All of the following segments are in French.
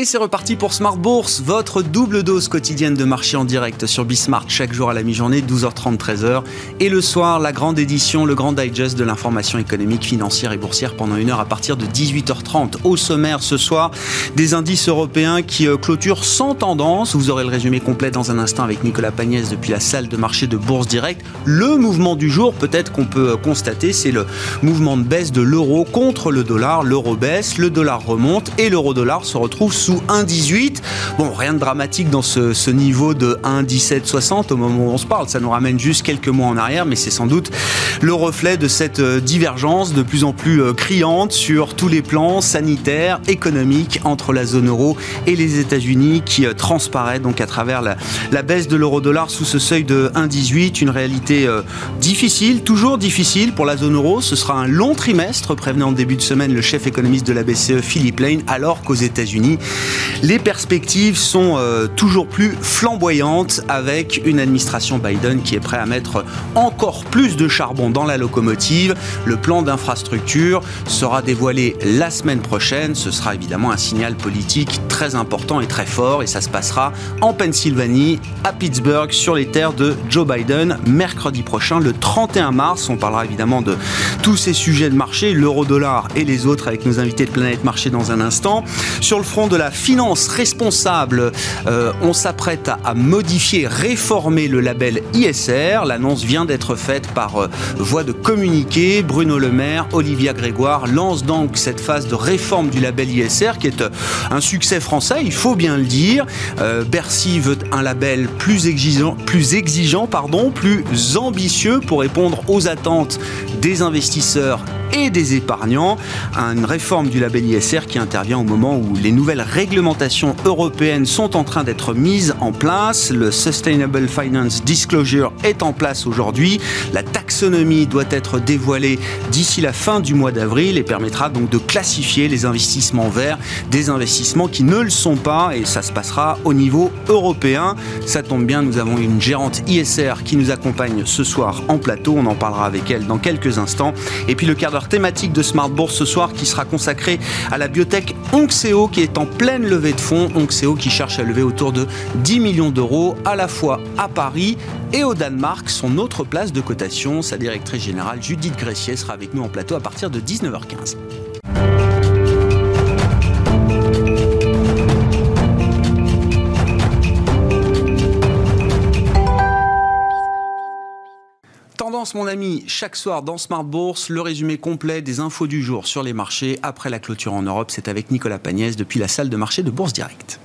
Et c'est reparti pour Smart Bourse, votre double dose quotidienne de marché en direct sur Bismart chaque jour à la mi-journée, 12h30, 13h. Et le soir, la grande édition, le grand digest de l'information économique, financière et boursière pendant une heure à partir de 18h30. Au sommaire ce soir, des indices européens qui euh, clôturent sans tendance. Vous aurez le résumé complet dans un instant avec Nicolas Pagnès depuis la salle de marché de Bourse Direct. Le mouvement du jour, peut-être qu'on peut euh, constater, c'est le mouvement de baisse de l'euro contre le dollar. L'euro baisse, le dollar remonte et l'euro-dollar se retrouve sous 1,18. Bon, rien de dramatique dans ce, niveau de 1,1760 au moment où on se parle. Ça nous ramène juste quelques mois en arrière, mais c'est sans doute le reflet de cette euh, divergence de plus en plus euh, criante sur tous les plans sanitaires, économiques entre la zone euro et les États-Unis qui euh, transparaît donc à travers la, baisse de l'euro-dollar sous ce seuil de 1,18. Une réalité difficile, toujours difficile pour la zone euro. Ce sera un long trimestre, prévenait en début de semaine le chef économiste de la BCE, Philippe Lane, alors qu'aux États-Unis, les perspectives sont euh, toujours plus flamboyantes avec une administration Biden qui est prêt à mettre encore plus de charbon dans la locomotive. Le plan d'infrastructure sera dévoilé la semaine prochaine. Ce sera évidemment un signal politique très important et très fort et ça se passera en Pennsylvanie, à Pittsburgh, sur les terres de Joe Biden, mercredi prochain, le 31 mars. On parlera évidemment de tous ces sujets de marché, l'euro-dollar et les autres avec nos invités de Planète Marché dans un instant. Sur le front de la finance responsable, euh, on s'apprête à, modifier, réformer le label ISR. L'annonce vient d'être faite par euh, voie de communiqué. Bruno Le Maire, Olivia Grégoire lancent donc cette phase de réforme du label ISR qui est euh, un succès français, il faut bien le dire. Bercy veut un label plus exigeant, plus exigeant, pardon, plus ambitieux pour répondre aux attentes des investisseurs et des épargnants. Une réforme du label ISR qui intervient au moment où les nouvelles réglementations européennes sont en train d'être mises en place. Le Sustainable Finance Disclosure est en place aujourd'hui. La taxonomie doit être dévoilée d'ici la fin du mois d'avril et permettra donc de classifier les investissements verts des investissements qui ne le sont pas et ça se passera au niveau européen. Ça tombe bien, nous avons une gérante ISR qui nous accompagne ce soir en plateau. On en parlera avec elle dans quelques instants. Et puis le quart thématique de Smart Bourse ce soir qui sera consacré à la biotech Onxeo qui est en pleine levée de fonds. Onxeo qui cherche à lever autour de 10 millions d'euros à la fois à Paris et au Danemark. Son autre place de cotation, sa directrice générale Judith Gressier sera avec nous en plateau à partir de 19h15. Tendance, mon ami, chaque soir dans Smart Bourse, le résumé complet des infos du jour sur les marchés après la clôture en Europe. C'est avec Nicolas Pagnès depuis la salle de marché de Bourse Direct.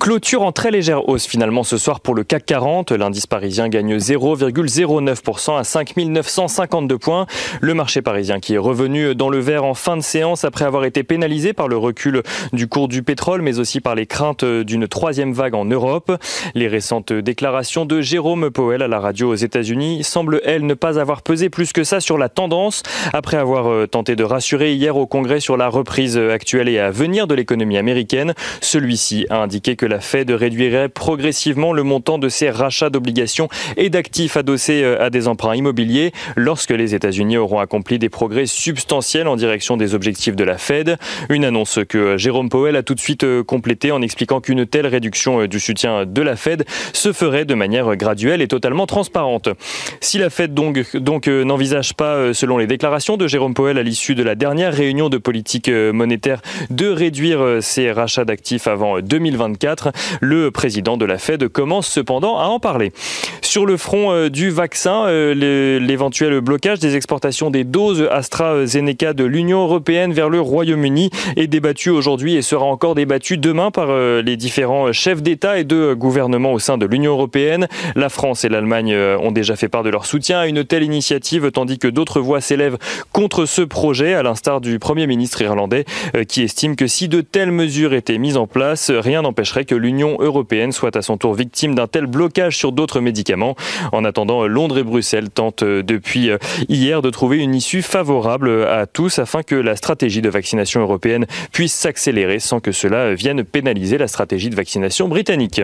Clôture en très légère hausse finalement ce soir pour le CAC 40. L'indice parisien gagne 0,09% à 5952 points. Le marché parisien qui est revenu dans le vert en fin de séance après avoir été pénalisé par le recul du cours du pétrole mais aussi par les craintes d'une troisième vague en Europe. Les récentes déclarations de Jérôme Powell à la radio aux États-Unis semblent elles ne pas avoir pesé plus que ça sur la tendance après avoir euh, tenté de rassurer hier au Congrès sur la reprise actuelle et à venir de l'économie américaine. Celui-ci a indiqué que la Fed réduirait progressivement le montant de ses rachats d'obligations et d'actifs adossés euh, à des emprunts immobiliers lorsque les États-Unis auront accompli des progrès substantiels en direction des objectifs de la Fed. Une annonce que Jérôme Powell a tout de suite euh, complétée en expliquant qu'une telle réduction euh, du soutien de la Fed se ferait de manière graduelle et totalement transparente. Si la Fed donc, donc n'envisage pas, selon les déclarations de Jérôme Powell à l'issue de la dernière réunion de politique monétaire, de réduire ses rachats d'actifs avant 2024, le président de la Fed commence cependant à en parler. Sur le front euh, du vaccin, euh, l'éventuel blocage des exportations des doses AstraZeneca de l'Union européenne vers le Royaume-Uni est débattu aujourd'hui et sera encore débattu demain par euh, les différents chefs d'État et de gouvernement au sein de l'Union européenne. La France et l'Allemagne ont déjà fait part de leur soutien à une telle initiative, tandis que d'autres voix s'élèvent contre ce projet, à l'instar du Premier ministre irlandais, qui estime que si de telles mesures étaient mises en place, rien n'empêcherait que l'Union européenne soit à son tour victime d'un tel blocage sur d'autres médicaments. En attendant, Londres et Bruxelles tentent depuis hier de trouver une issue favorable à tous afin que la stratégie de vaccination européenne puisse s'accélérer sans que cela vienne pénaliser la stratégie de vaccination britannique.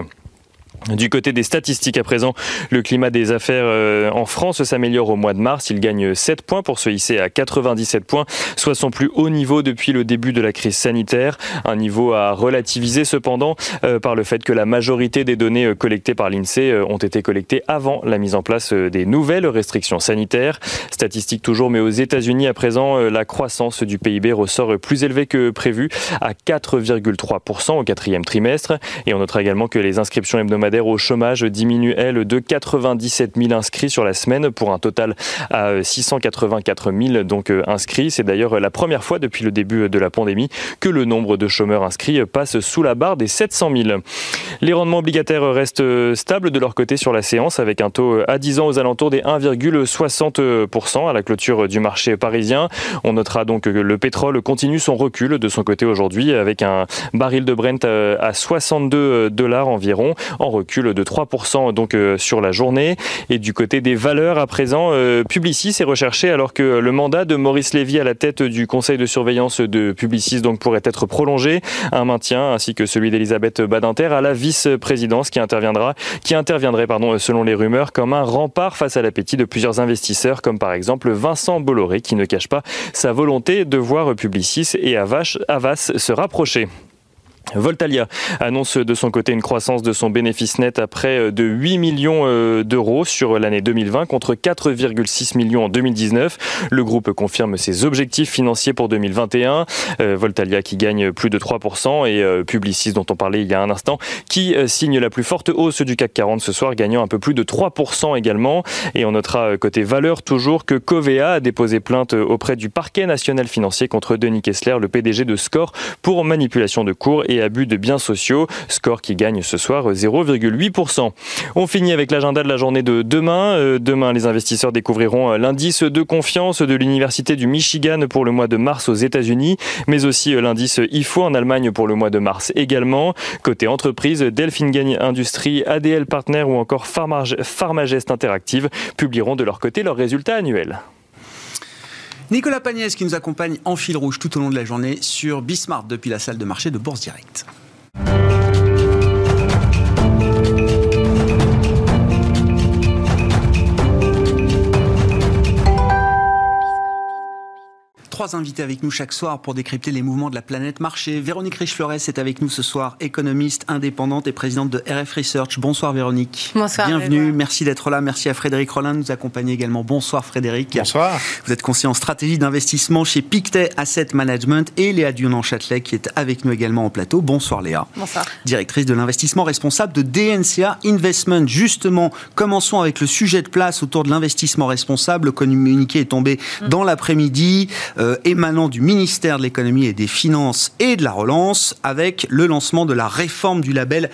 Du côté des statistiques à présent, le climat des affaires euh, en France s'améliore au mois de mars. Il gagne 7 points pour se hisser à 97 points, soit son plus haut niveau depuis le début de la crise sanitaire. Un niveau à relativiser cependant euh, par le fait que la majorité des données euh, collectées par l'INSEE ont été collectées avant la mise en place des nouvelles restrictions sanitaires. Statistiques toujours, mais aux États-Unis à présent, la croissance du PIB ressort plus élevée que prévu à 4,3% au quatrième trimestre. Et on notera également que les inscriptions hebdomadaires au chômage diminue, elle, de 97 000 inscrits sur la semaine pour un total à 684 000 donc euh, inscrits. C'est d'ailleurs la première fois depuis le début de la pandémie que le nombre de chômeurs inscrits passe sous la barre des 700 000. Les rendements obligataires restent stables de leur côté sur la séance avec un taux à 10 ans aux alentours des 1,60% à la clôture du marché parisien. On notera donc que le pétrole continue son recul de son côté aujourd'hui avec un baril de Brent euh, à 62 dollars environ en recul de 3% donc euh, sur la journée. Et du côté des valeurs, à présent, euh, Publicis est recherché alors que le mandat de Maurice Lévy à la tête du conseil de surveillance de Publicis donc pourrait être prolongé. Un maintien ainsi que celui d'Elisabeth Badinter à la vice-présidence qui interviendra, qui interviendrait pardon, selon les rumeurs comme un rempart face à l'appétit de plusieurs investisseurs comme par exemple Vincent Bolloré qui ne cache pas sa volonté de voir Publicis et Avas se rapprocher. Voltalia annonce de son côté une croissance de son bénéfice net à près euh, de 8 millions euh, d'euros sur l'année 2020 contre 4,6 millions en 2019. Le groupe confirme ses objectifs financiers pour 2021. Euh, Voltalia qui gagne plus de 3% et Publicis dont on parlait il y a un instant qui signe la plus forte hausse du CAC 40 ce soir gagnant un peu plus de 3% également. Et on notera côté valeur toujours que Covea a déposé plainte auprès du parquet national financier contre Denis Kessler, le PDG de Score, pour manipulation de cours abus de biens sociaux. Score qui gagne ce soir 0,8%. On finit avec l'agenda de la journée de demain. Euh, demain, les investisseurs découvriront euh, l'indice de confiance de l'Université du Michigan pour le mois de mars aux États-Unis, mais aussi euh, l'indice IFO en Allemagne pour le mois de mars également. Côté entreprise, Delphine Gagne Industrie, ADL Partner ou encore Pharmagest Interactive publieront de leur côté leurs résultats annuels. Nicolas Pagnès qui nous accompagne en fil rouge tout au long de la journée sur Bismart depuis la salle de marché de Bourse Direct. Trois invités avec nous chaque soir pour décrypter les mouvements de la planète marché. Véronique Riche-Flores est avec nous ce soir, économiste indépendante et présidente de RF Research. Bonsoir Véronique. Bonsoir. Bienvenue, merci d'être là. Merci à Frédéric Rollin de nous accompagner également. Bonsoir Frédéric. Bonsoir. Vous êtes conseiller en stratégie d'investissement chez Pictet Asset Management et Léa Dion-Châtelet qui est avec nous également en plateau. Bonsoir Léa. Bonsoir. Directrice de l'investissement responsable de DNCA Investment. Justement, commençons avec le sujet de place autour de l'investissement responsable. Le communiqué est tombé mm. dans l'après-midi. Euh, émanant du ministère de l'économie et des finances et de la relance avec le lancement de la réforme du label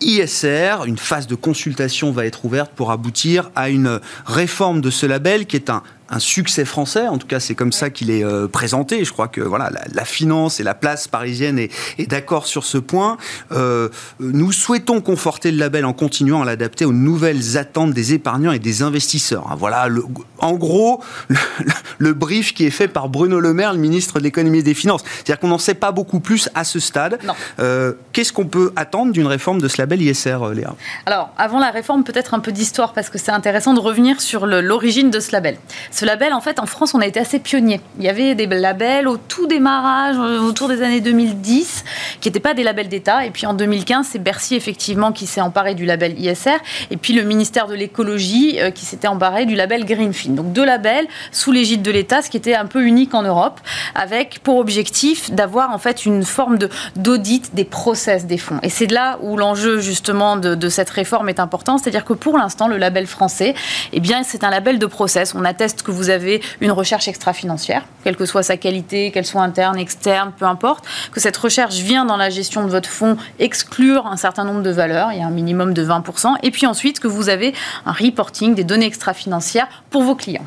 ISR. Une phase de consultation va être ouverte pour aboutir à une réforme de ce label qui est un un succès français. En tout cas, c'est comme ça qu'il est euh, présenté. Je crois que voilà, la, finance et la place parisienne est, d'accord sur ce point. Euh, nous souhaitons conforter le label en continuant à l'adapter aux nouvelles attentes des épargnants et des investisseurs. Hein, voilà, le, en gros, le, brief qui est fait par Bruno Le Maire, le ministre de l'économie et des finances. C'est-à-dire qu'on n'en sait pas beaucoup plus à ce stade. Euh, qu'est-ce qu'on peut attendre d'une réforme de ce label ISR, Léa? Alors, avant la réforme, peut-être un peu d'histoire parce que c'est intéressant de revenir sur l'origine de ce label. Ce label, en fait, en France, on a été assez pionniers. Il y avait des labels au tout démarrage, euh, autour des années 2010, qui n'étaient pas des labels d'État. Et puis en 2015, c'est Bercy, effectivement, qui s'est emparé du label ISR. Et puis le ministère de l'écologie euh, qui s'était emparé du label Greenfin. Donc deux labels sous l'égide de l'État, ce qui était un peu unique en Europe, avec pour objectif d'avoir en fait une forme d'audit des process des fonds. Et c'est là où l'enjeu justement de, de, cette réforme est important. C'est-à-dire que pour l'instant, le label français, eh bien, c'est un label de process. On atteste que vous avez une recherche extra-financière, quelle que soit sa qualité, qu'elle soit interne, externe, peu importe, que cette recherche vient dans la gestion de votre fonds exclure un certain nombre de valeurs, il y a un minimum de 20%, et puis ensuite que vous avez un reporting des données extra-financières pour vos clients.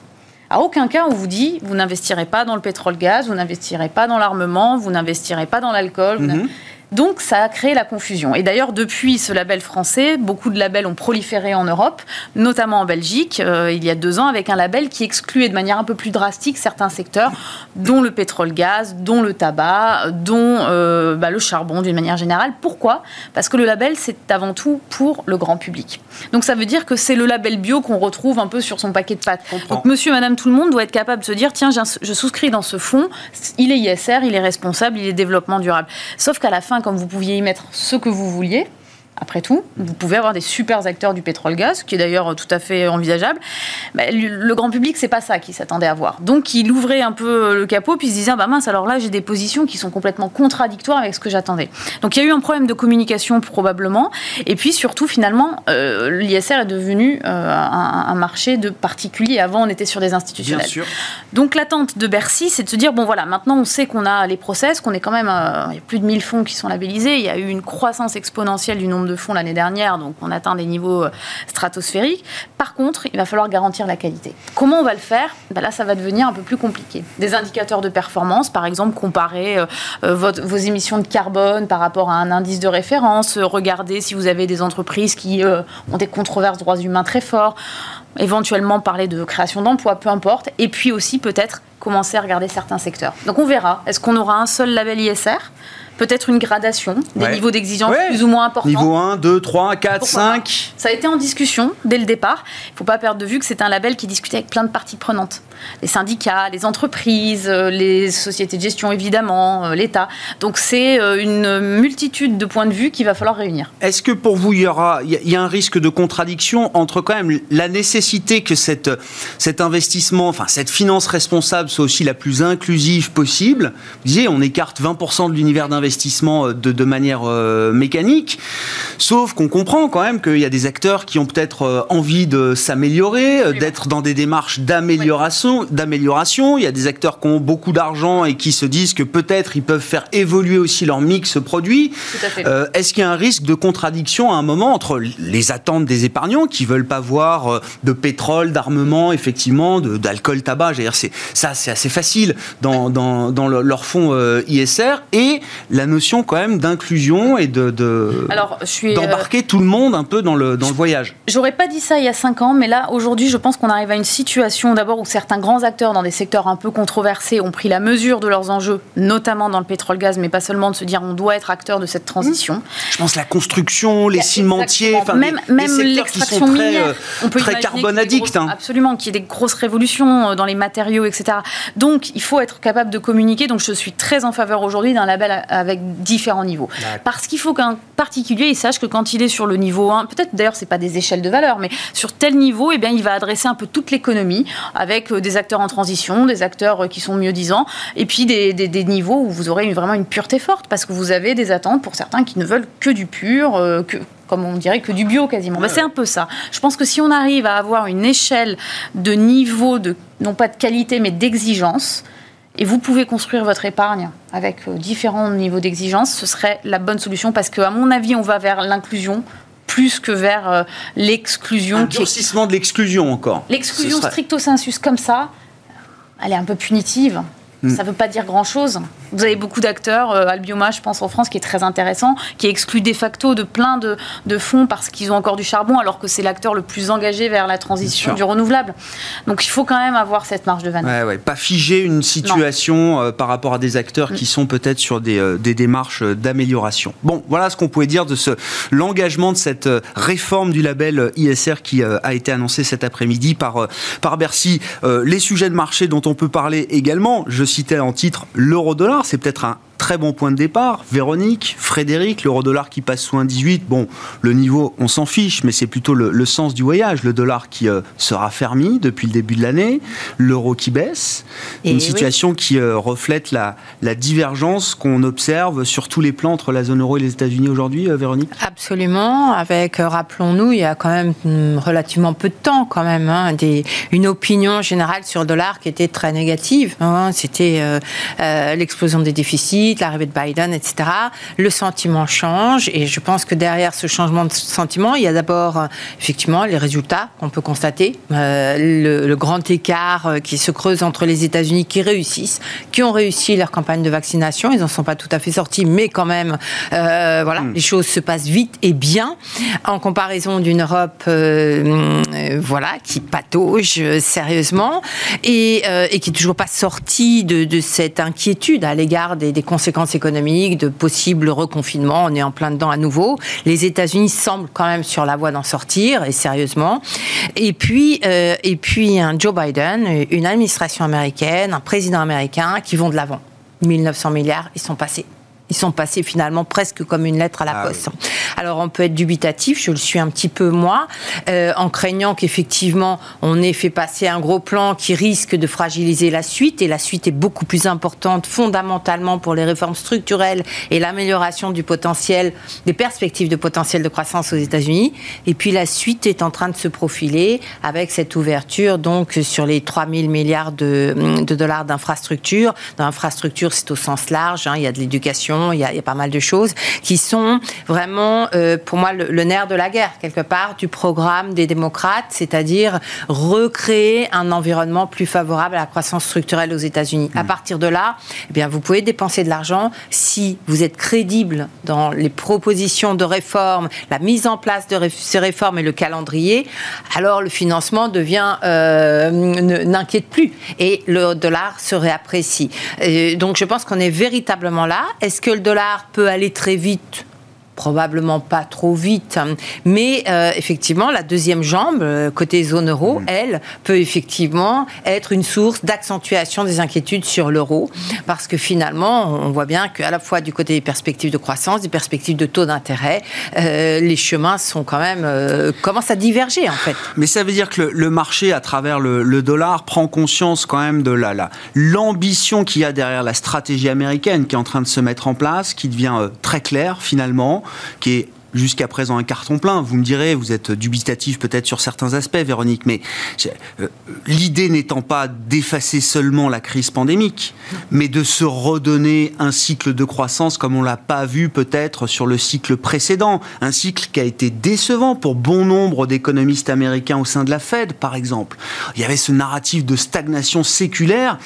À aucun cas on vous dit vous n'investirez pas dans le pétrole-gaz, vous n'investirez pas dans l'armement, vous n'investirez pas dans l'alcool. Donc ça a créé la confusion. Et d'ailleurs, depuis ce label français, beaucoup de labels ont proliféré en Europe, notamment en Belgique, euh, il y a deux ans, avec un label qui excluait de manière un peu plus drastique certains secteurs, dont le pétrole-gaz, dont le tabac, dont euh, bah, le charbon d'une manière générale. Pourquoi? Parce que le label, c'est avant tout pour le grand public. Donc ça veut dire que c'est le label bio qu'on retrouve un peu sur son paquet de pâtes. Donc monsieur, madame, tout le monde doit être capable de se dire, tiens, je souscris dans ce fonds, il est ISR, il est responsable, il est développement durable. Sauf qu'à la fin, comme vous pouviez y mettre ce que vous vouliez, après tout. Vous pouvez avoir des super acteurs du pétrole-gaz, qui est d'ailleurs tout à fait envisageable. Mais le grand public, c'est pas ça qu'il s'attendait à voir. Donc il ouvrait un peu le capot, puis il se disait bah mince, alors là j'ai des positions qui sont complètement contradictoires avec ce que j'attendais. Donc il y a eu un problème de communication probablement, et puis surtout finalement euh, l'ISR est devenu euh, un, marché de particuliers. Avant on était sur des institutionnels. Bien sûr. Donc l'attente de Bercy, c'est de se dire bon voilà, maintenant on sait qu'on a les process, qu'on est quand même, euh, il y a plus de 1000 fonds qui sont labellisés, il y a eu une croissance exponentielle du nombre de fonds l'année dernière, donc on atteint des niveaux euh, stratosphériques. Par contre, il va falloir garantir la qualité. Comment on va le faire? Ben Là, ça va devenir un peu plus compliqué. Des indicateurs de performance, par exemple, comparer euh, euh, vos émissions de carbone par rapport à un indice de référence, regarder si vous avez des entreprises qui ont des controverses droits humains très forts, éventuellement parler de création d'emplois, peu importe, et puis aussi peut-être commencer à regarder certains secteurs. Donc on verra, est-ce qu'on aura un seul label ISR peut-être une gradation des niveaux d'exigence plus ou moins importants. Niveau 1, 2, 3, 4, 5. Ça a été en discussion dès le départ. Il ne faut pas perdre de vue que c'est un label qui discutait avec plein de parties prenantes. Les syndicats, les entreprises, euh, les sociétés de gestion évidemment, euh, l'État. Donc c'est euh, une multitude de points de vue qu'il va falloir réunir. Est-ce que pour vous, il y aura, il y a un risque de contradiction entre quand même la nécessité que cette, cet investissement, enfin cette finance responsable soit aussi la plus inclusive possible? Vous disiez, on écarte 20% de l'univers d'investissement investissement de, de manière euh, mécanique. Sauf qu'on comprend quand même qu'il y a des acteurs qui ont peut-être envie de s'améliorer, d'être dans des démarches d'amélioration, d'amélioration. Il y a des acteurs qui ont beaucoup d'argent et qui se disent que peut-être ils peuvent faire évoluer aussi leur mix produit. Est-ce qu'il y a un risque de contradiction à un moment entre les attentes des épargnants qui veulent pas voir de pétrole, d'armement, effectivement, d'alcool, tabac? C'est ça, c'est assez facile dans, dans, dans leur fonds ISR et la notion quand même d'inclusion et de, d'embarquer tout le monde un peu dans le, dans le voyage. J'aurais pas dit ça il y a cinq ans, mais là aujourd'hui je pense qu'on arrive à une situation d'abord où certains grands acteurs dans des secteurs un peu controversés ont pris la mesure de leurs enjeux, notamment dans le pétrole-gaz, mais pas seulement de se dire on doit être acteur de cette transition. Je pense la construction, les cimentiers, enfin, même, même l'extraction minière, euh, on peut très carbone addict. Hein. Absolument, qu'il y ait des grosses révolutions euh, dans les matériaux, etc. Donc il faut être capable de communiquer. Donc je suis très en faveur aujourd'hui d'un label avec différents niveaux. Parce qu'il faut qu'un particulier il sache que quand il est sur le niveau 1, peut-être d'ailleurs c'est pas des échelles de valeur, mais sur tel niveau, eh bien, il va adresser un peu toute l'économie avec euh, des acteurs en transition, des acteurs euh, qui sont mieux disants, et puis des, des, niveaux où vous aurez vraiment une pureté forte parce que vous avez des attentes pour certains qui ne veulent que du pur, euh, que, comme on dirait que du bio quasiment. Bah, c'est un peu ça. Je pense que si on arrive à avoir une échelle de niveau, de, non pas de qualité, mais d'exigence, et vous pouvez construire votre épargne avec euh, différents niveaux d'exigence, ce serait la bonne solution parce qu'à mon avis, on va vers l'inclusion plus que vers euh, l'exclusion. Un durcissement de l'exclusion encore. L'exclusion stricto sensus comme ça, elle est un peu punitive. Hmm. Ça ne veut pas dire grand-chose. Vous avez beaucoup d'acteurs, euh, Albioma, je pense, en France, qui est très intéressant, qui exclut de facto de plein de, de fonds parce qu'ils ont encore du charbon, alors que c'est l'acteur le plus engagé vers la transition du renouvelable. Donc il faut quand même avoir cette marge de vanne. Ouais, ouais. Pas figer une situation euh, par rapport à des acteurs qui hmm. sont peut-être sur des, euh, des démarches d'amélioration. Bon, voilà ce qu'on pouvait dire de ce l'engagement de cette réforme du label ISR qui a été annoncé cet après-midi par, par Bercy. les sujets de marché dont on peut parler également, je citais en titre l'euro-dollar, c'est peut-être un très bon point de départ. Véronique, Frédéric, l'euro-dollar qui passe sous 1,18. Bon, le niveau, on s'en fiche, mais c'est plutôt le, sens du voyage. Le dollar qui euh, sera fermi depuis le début de l'année, l'euro qui baisse. une situation qui euh, reflète la, la divergence qu'on observe sur tous les plans entre la zone euro et les États-Unis aujourd'hui, euh, Véronique? Absolument. Avec, rappelons-nous, il y a quand même hmm, relativement peu de temps, quand même, hein, des, une opinion générale sur le dollar qui était très négative. Hein. C'était l'explosion des déficits Brexit, l'arrivée de Biden, etc., le sentiment change. Et je pense que derrière ce changement de sentiment, il y a d'abord effectivement les résultats qu'on peut constater, le, le, grand écart qui se creuse entre les États-Unis qui réussissent, qui ont réussi leur campagne de vaccination. Ils n'en sont pas tout à fait sortis, mais quand même, voilà, hmm. les choses se passent vite et bien en comparaison d'une Europe, voilà, qui patauge sérieusement et, et qui est toujours pas sortie de, de cette inquiétude à l'égard des, des, conséquences économiques, de possibles reconfinements. On est en plein dedans à nouveau. Les États-Unis semblent quand même sur la voie d'en sortir, et sérieusement. Et puis, euh, et puis un Joe Biden, une administration américaine, un président américain qui vont de l'avant. 1900 milliards, ils sont passés. Ils sont passés finalement presque comme une lettre à la ah poste. Alors on peut être dubitatif, je le suis un petit peu moi, euh, en craignant qu'effectivement on ait fait passer un gros plan qui risque de fragiliser la suite. Et la suite est beaucoup plus importante fondamentalement pour les réformes structurelles et l'amélioration du potentiel, des perspectives de potentiel de croissance aux États-Unis. Et puis la suite est en train de se profiler avec cette ouverture donc sur les 3 000 milliards de, de dollars d'infrastructures. D'infrastructures, c'est au sens large. Hein, il y a de l'éducation il y, a, pas mal de choses qui sont vraiment, euh, pour moi, le, nerf de la guerre, quelque part, du programme des démocrates, c'est-à-dire recréer un environnement plus favorable à la croissance structurelle aux États-Unis. À mmh. partir de là, eh bien, vous pouvez dépenser de l'argent si vous êtes crédible dans les propositions de réforme, la mise en place de ces réformes et le calendrier, alors le financement devient euh, n'inquiète plus et le dollar se réapprécie. donc je pense qu'on est véritablement là. Est-ce que le dollar peut aller très vite probablement pas trop vite. Mais euh, effectivement, la deuxième jambe, euh, côté zone euro, elle, peut effectivement être une source d'accentuation des inquiétudes sur l'euro. Parce que finalement, on voit bien qu'à la fois du côté des perspectives de croissance, des perspectives de taux d'intérêt, euh, les chemins sont quand même, commencent à diverger en fait. Mais ça veut dire que le, marché, à travers le, dollar, prend conscience quand même de la, l'ambition qu'il y a derrière la stratégie américaine qui est en train de se mettre en place, qui devient très claire finalement qui est jusqu'à présent un carton plein. Vous me direz, vous êtes dubitatif peut-être sur certains aspects, Véronique, mais euh, l'idée n'étant pas d'effacer seulement la crise pandémique, mais de se redonner un cycle de croissance comme on l'a pas vu peut-être sur le cycle précédent, un cycle qui a été décevant pour bon nombre d'économistes américains au sein de la Fed, par exemple. Il y avait ce narratif de stagnation séculaire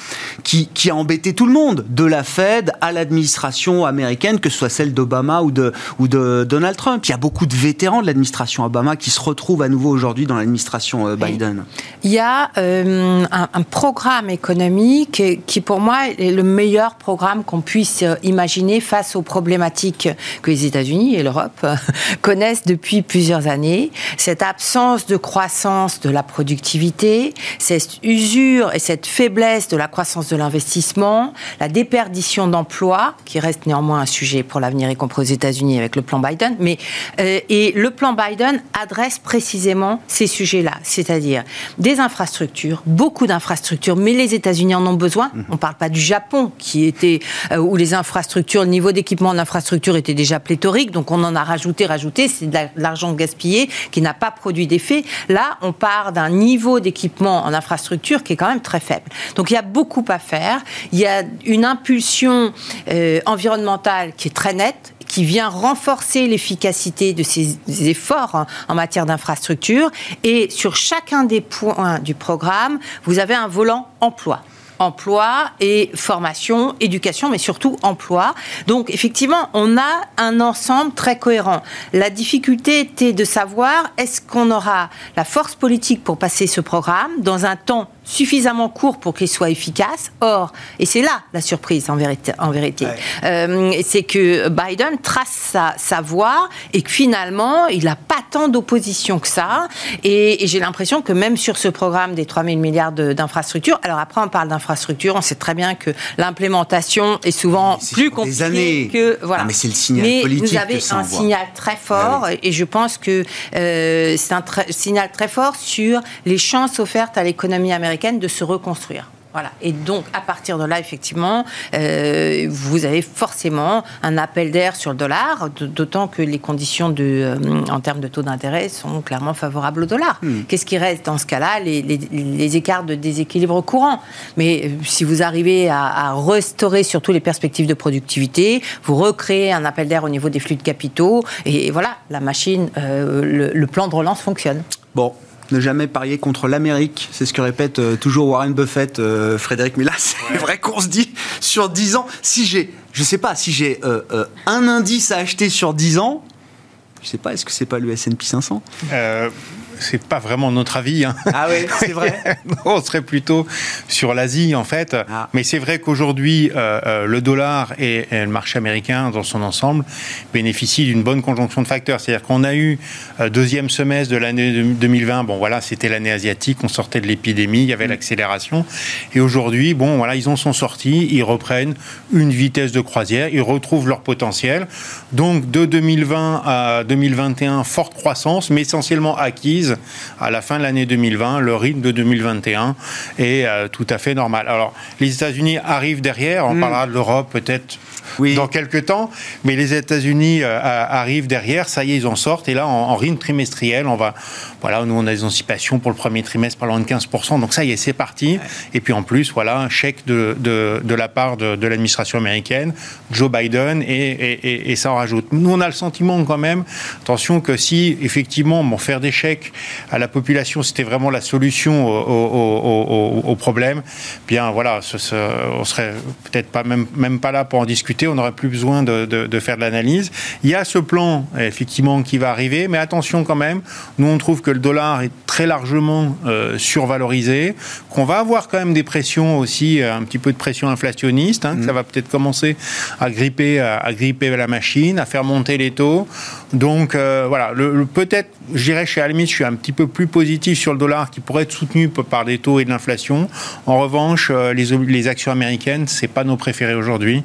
qui, a embêté tout le monde, de la Fed à l'administration américaine, que ce soit celle d'Obama ou de Donald Trump. Il y a beaucoup de vétérans de l'administration Obama qui se retrouvent à nouveau aujourd'hui dans l'administration euh, Biden. Il y a euh, un, programme économique qui, pour moi, est le meilleur programme qu'on puisse euh, imaginer face aux problématiques que les États-Unis et l'Europe connaissent depuis plusieurs années. Cette absence de croissance de la productivité, cette usure et cette faiblesse de la croissance de l'investissement, la déperdition d'emplois, qui reste néanmoins un sujet pour l'avenir, y compris aux États-Unis avec le plan Biden, mais et le plan Biden adresse précisément ces sujets-là, c'est-à-dire des infrastructures, beaucoup d'infrastructures, mais les États-Unis en ont besoin. Mhm. On ne parle pas du Japon, qui était euh, où les infrastructures, le niveau d'équipement en infrastructure était déjà pléthorique, donc on en a rajouté, rajouté, c'est de l'argent gaspillé qui n'a pas produit d'effet. Là, on part d'un niveau d'équipement en infrastructure qui est quand même très faible. Donc il y a beaucoup à faire. Il y a une impulsion euh, environnementale qui est très nette qui vient renforcer l'efficacité de ces efforts en matière d'infrastructure. Et sur chacun des points du programme, vous avez un volant emploi emploi et formation, éducation, mais surtout emploi. Donc effectivement, on a un ensemble très cohérent. La difficulté était de savoir est-ce qu'on aura la force politique pour passer ce programme dans un temps suffisamment court pour qu'il soit efficace. Or, et c'est là la surprise en vérité, en vérité euh, c'est que Biden trace sa, sa, voie et que finalement, il n'a pas tant d'opposition que ça. Et, j'ai l'impression que même sur ce programme des 3 000 milliards d'infrastructures, alors après on parle d'infrastructures, on sait très bien que l'implémentation est souvent plus compliquée que... Voilà. mais c'est le signal mais politique vous avez un signal très fort ah et je pense que euh, c'est un signal très fort sur les chances offertes à l'économie américaine de se reconstruire. Voilà. Et donc, à partir de là, effectivement, euh, vous avez forcément un appel d'air sur le dollar, d'autant que les conditions de, euh, en termes de taux d'intérêt sont clairement favorables au dollar. Hmm. Qu'est-ce qui reste dans ce cas-là? Les, écarts de déséquilibre courant. Mais euh, si vous arrivez à, restaurer surtout les perspectives de productivité, vous recréez un appel d'air au niveau des flux de capitaux, et, voilà, la machine, le, le plan de relance fonctionne. Bon, ne jamais parier contre l'Amérique. C'est ce que répète euh, toujours Warren Buffett, euh, Frédéric. Mais là, c'est vrai qu'on se dit, sur 10 ans, si j'ai, je sais pas, si j'ai euh, un indice à acheter sur 10 ans, je sais pas, est-ce que c'est pas le S&P 500 c'est pas vraiment notre avis. Hein. Ah oui, c'est vrai. On serait plutôt sur l'Asie en fait. Ah. Mais c'est vrai qu'aujourd'hui, euh, euh, le dollar et, le marché américain dans son ensemble bénéficient d'une bonne conjonction de facteurs. C'est-à-dire qu'on a eu euh, deuxième semestre de l'année 2020. Bon voilà, c'était l'année asiatique. On sortait de l'épidémie, il y avait mm. l'accélération. Et aujourd'hui, bon voilà, ils en sont sortis. Ils reprennent une vitesse de croisière. Ils retrouvent leur potentiel. Donc de 2020 à 2021, forte croissance, mais essentiellement acquise à la fin de l'année 2020. Le rythme de 2021 est euh, tout à fait normal. Alors, les États-Unis arrivent derrière. On hmm. parlera de l'Europe peut-être dans quelques temps, mais les États-Unis euh, arrivent derrière. Ça y est, ils en sortent. Et là, en, rythme trimestriel, on va. Voilà, nous, on a des anticipations pour le premier trimestre parlant de 15%. Donc, ça y est, c'est parti. Et puis, en plus, voilà, un chèque de, de, la part de, l'administration américaine, Joe Biden, et, et, ça en rajoute. Nous, on a le sentiment quand même, attention, que si effectivement, bon, faire des chèques à la population, c'était vraiment la solution au, problème, bien voilà, ce, on serait peut-être pas même, même pas là pour en discuter, on n'aurait plus besoin de, faire de l'analyse. Il y a ce plan, effectivement, qui va arriver, mais attention quand même, nous on trouve que le dollar est très largement euh, survalorisé, qu'on va avoir quand même des pressions aussi, euh, un petit peu de pression inflationniste, hein, que ça mmh. va peut-être commencer à gripper, à, gripper la machine, à faire monter les taux. Donc euh, voilà, le, peut-être, je dirais chez Almis, je suis un petit peu plus positif sur le dollar qui pourrait être soutenu par des taux et de l'inflation. En revanche, euh, les, les actions américaines, c'est pas nos préférés aujourd'hui.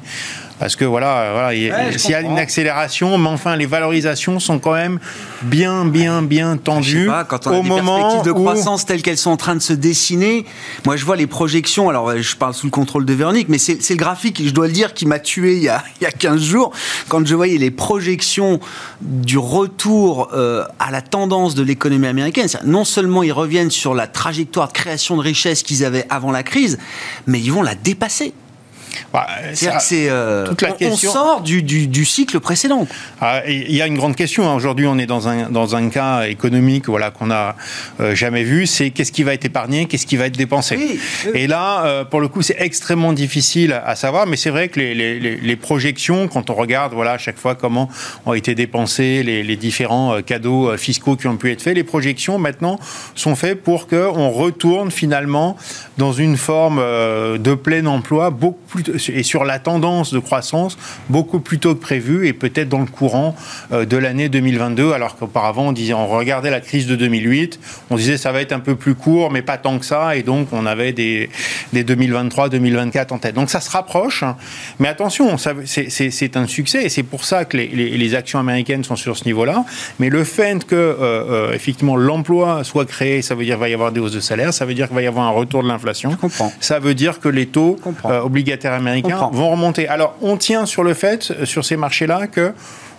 Parce que voilà, voilà s'il y a une accélération, mais enfin, les valorisations sont quand même bien, bien, bien tendues. Pas, quand on a au des moment perspectives de croissance telles qu'elles sont en train de se dessiner, moi je vois les projections, alors je parle sous le contrôle de Véronique, mais c'est le graphique, je dois le dire, qui m'a tué il y, a, il y a 15 jours, quand je voyais les projections du retour euh, à la tendance de l'économie américaine. Non seulement ils reviennent sur la trajectoire de création de richesse qu'ils avaient avant la crise, mais ils vont la dépasser. Bah, c'est euh, toute la on, question. sort du, du, cycle précédent. Ah, il y a une grande question. Hein. Aujourd'hui, on est dans un, dans un cas économique voilà, qu'on n'a euh, jamais vu. C'est qu'est-ce qui va être épargné, qu'est-ce qui va être dépensé. Et là, euh, pour le coup, c'est extrêmement difficile à savoir. Mais c'est vrai que les, les, les, projections, quand on regarde voilà, à chaque fois comment ont été dépensés les, les différents cadeaux fiscaux qui ont pu être faits, les projections maintenant sont faites pour qu'on retourne finalement dans une forme de plein emploi beaucoup plus et sur la tendance de croissance beaucoup plus tôt que prévu et peut-être dans le courant euh, de l'année 2022, alors qu'auparavant on disait, on regardait la crise de 2008, on disait ça va être un peu plus court, mais pas tant que ça, et donc on avait des, des 2023, 2024 en tête. Donc ça se rapproche, hein. mais attention, c'est un succès et c'est pour ça que les, les, actions américaines sont sur ce niveau-là. Mais le fait que euh, euh, effectivement l'emploi soit créé, ça veut dire qu'il va y avoir des hausses de salaire, ça veut dire qu'il va y avoir un retour de l'inflation. Ça veut dire que les taux obligataires américains vont remonter. Alors, on tient sur le fait, euh, sur ces marchés-là, que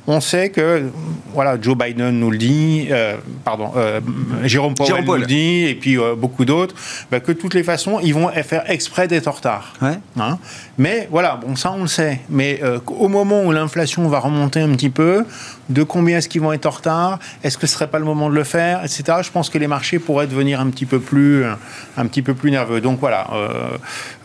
on sait que, voilà, Joe Biden nous le dit, euh, pardon, euh, Jérôme Powell nous le dit, et puis beaucoup d'autres, bah, que de toutes les façons, ils vont faire exprès d'être en retard. Hein. Mais voilà, bon, ça on le sait. Mais au moment où l'inflation va remonter un petit peu, de combien est-ce qu'ils vont être en retard, est-ce que ce serait pas le moment de le faire, etc. Je pense que les marchés pourraient devenir un petit peu plus, un petit peu plus nerveux. Donc voilà, euh,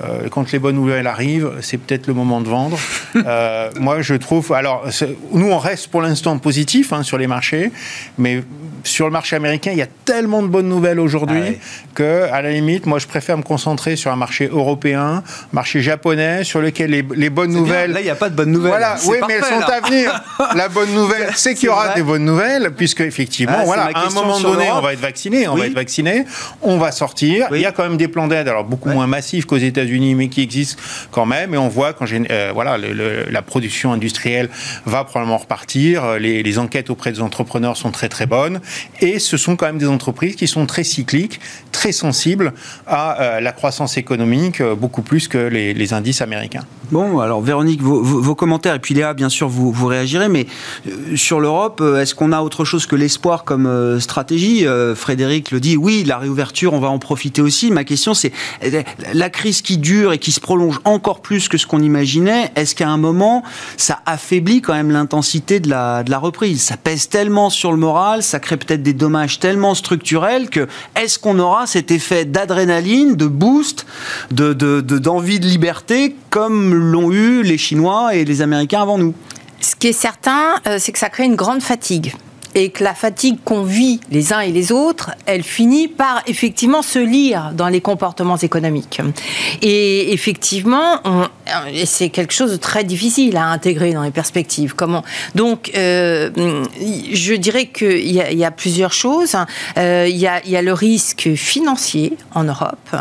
euh, quand les bonnes nouvelles arrivent, c'est peut-être le moment de vendre. Euh, moi, je trouve, alors nous on reste pour l'instant positif hein, sur les marchés, mais sur le marché américain, il y a tellement de bonnes nouvelles aujourd'hui ah que, à la limite, moi, je préfère me concentrer sur un marché européen, marché japonais, sur lequel les, bonnes nouvelles. Là, il n'y a pas de bonnes nouvelles. Voilà, oui, mais elles sont à venir. la bonne nouvelle, c'est qu'il y aura des bonnes nouvelles, puisque effectivement, Ah, voilà, à un moment donné, on va être vacciné, on Oui. va être vacciné, on va sortir. Oui. Il y a quand même des plans d'aide, alors beaucoup Ouais. moins massifs qu'aux États-Unis, mais qui existent quand même. Et on voit quand voilà, le- le- la production industrielle va probablement repartir. Les, les enquêtes auprès des entrepreneurs sont très très bonnes. Et ce sont quand même des entreprises qui sont très cycliques, très sensibles à euh, la croissance économique, euh, beaucoup plus que les, les indices américains. Bon, alors Véronique, vos, vos- commentaires, et puis Léa, bien sûr, vous, vous réagirez, mais euh, sur l'Europe, euh, est-ce qu'on a autre chose que l'espoir comme euh, stratégie? Euh, Frédéric le dit, oui, la réouverture, on va en profiter aussi. Ma question, c'est euh, la crise qui dure et qui se prolonge encore plus que ce qu'on imaginait, est-ce qu'à un moment, ça affaiblit quand même l'intensité de la, de la reprise Ça pèse tellement sur le moral, ça crée peut-être des dommages tellement structurels que est-ce qu'on aura cet effet d'adrénaline, de boost, de, de- de- d'envie de liberté comme l'ont eu les Chinois et les Américains avant nous? Ce qui est certain, euh, c'est que ça crée une grande fatigue. Et que la fatigue qu'on vit les uns et les autres, elle finit par effectivement se lire dans les comportements économiques. Et effectivement, c'est quelque chose de très difficile à intégrer dans les perspectives. Comment Donc, euh, je dirais qu'il y, y a plusieurs choses. Euh, il, y a, il y a le risque financier en Europe.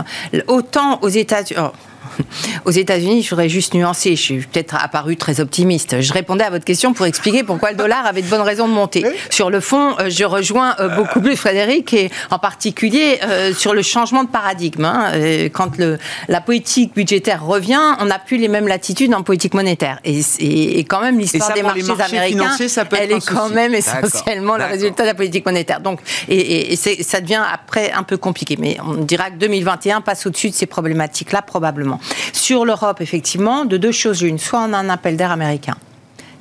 Autant aux États-Unis. oh, aux États-Unis, je voudrais juste nuancer. Je suis peut-être apparu très optimiste. Je répondais à votre question pour expliquer pourquoi le dollar avait de bonnes raisons de monter. Sur le fond, euh, je rejoins euh, beaucoup plus Frédéric et en particulier euh, sur le changement de paradigme. hein. Quand le, la politique budgétaire revient, on n'a plus les mêmes latitudes en politique monétaire. Et, et- et quand même, l'histoire des marchés, marchés américains, financiers, ça peut elle est quand souci. même essentiellement le résultat de la politique monétaire. Donc, et, et- ça devient après un peu compliqué. Mais on dira que 2021 passe au-dessus de ces problématiques-là, probablement. Sur l'Europe, effectivement, de deux choses l'une. Soit on a un appel d'air américain.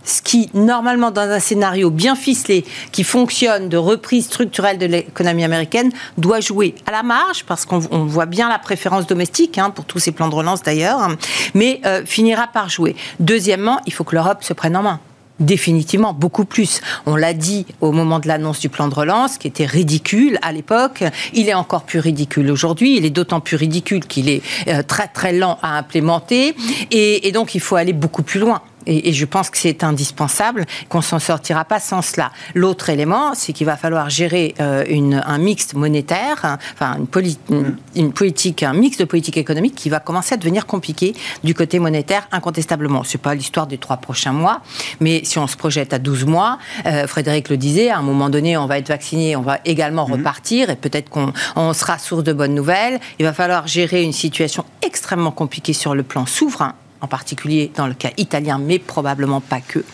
Ce qui, normalement, dans un scénario bien ficelé, qui fonctionne de reprise structurelle de l'économie américaine, doit jouer à la marge, parce qu'on on voit bien la préférence domestique, hein, pour tous ces plans de relance d'ailleurs, mais euh, finira par jouer. Deuxièmement, il faut que l'Europe se prenne en main. Définitivement, beaucoup plus. On l'a dit au moment de l'annonce du plan de relance, qui était ridicule à l'époque. Il est encore plus ridicule aujourd'hui. Il est d'autant plus ridicule qu'il est euh, très très lent à implémenter. Et, et donc, il faut aller beaucoup plus loin. Et, et je pense que c'est indispensable, qu'on s'en sortira pas sans cela. L'autre élément, c'est qu'il va falloir gérer euh, une, un mix monétaire, hein, enfin une, poli- une, une politique, un mix de politique économique qui va commencer à devenir compliqué du côté monétaire, incontestablement. C'est pas l'histoire des trois prochains mois, mais si on se projette à 12 mois, euh, Frédéric le disait, à un moment donné, on va être vacciné, on va également repartir, et peut-être qu'on on sera source de bonnes nouvelles. Il va falloir gérer une situation extrêmement compliquée sur le plan souverain en particulier dans le cas italien, mais probablement pas que,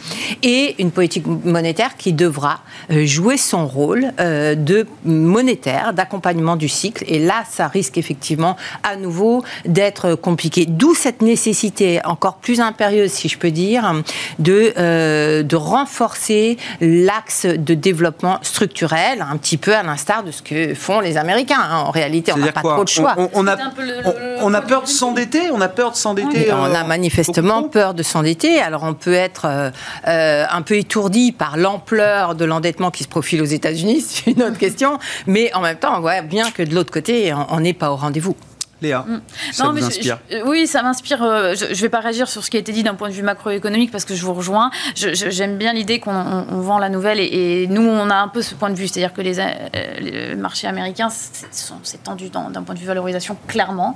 et une politique monétaire qui devra euh, jouer son rôle euh, de monétaire, d'accompagnement du cycle. Et là, ça risque effectivement à nouveau d'être compliqué. D'où cette nécessité encore plus impérieuse, si je peux dire, de, euh, de renforcer l'axe de développement structurel, un petit peu à l'instar de ce que font les Américains. hein. En réalité, on n'a pas trop de choix. On, on- on a, on- on peur de s'endetter On a peur de s'endetter euh, manifestement beaucoup peur de s'endetter. Alors on peut être euh, euh, un peu étourdi par l'ampleur de l'endettement qui se profile aux États-Unis, c'est une autre question. Mais en même temps, on voit bien que de l'autre côté, on on n'est pas au rendez-vous. Léa, ça Non, vous mais je- inspire je- oui, ça m'inspire. euh, Je ne vais pas réagir sur ce qui a été dit d'un point de vue macroéconomique parce que je vous rejoins. J'aime bien l'idée qu'on on- on vend la nouvelle et, et nous, on a un peu ce point de vue. C'est-à-dire que les, euh, les marchés américains c'est tendu d'un point de vue valorisation, clairement.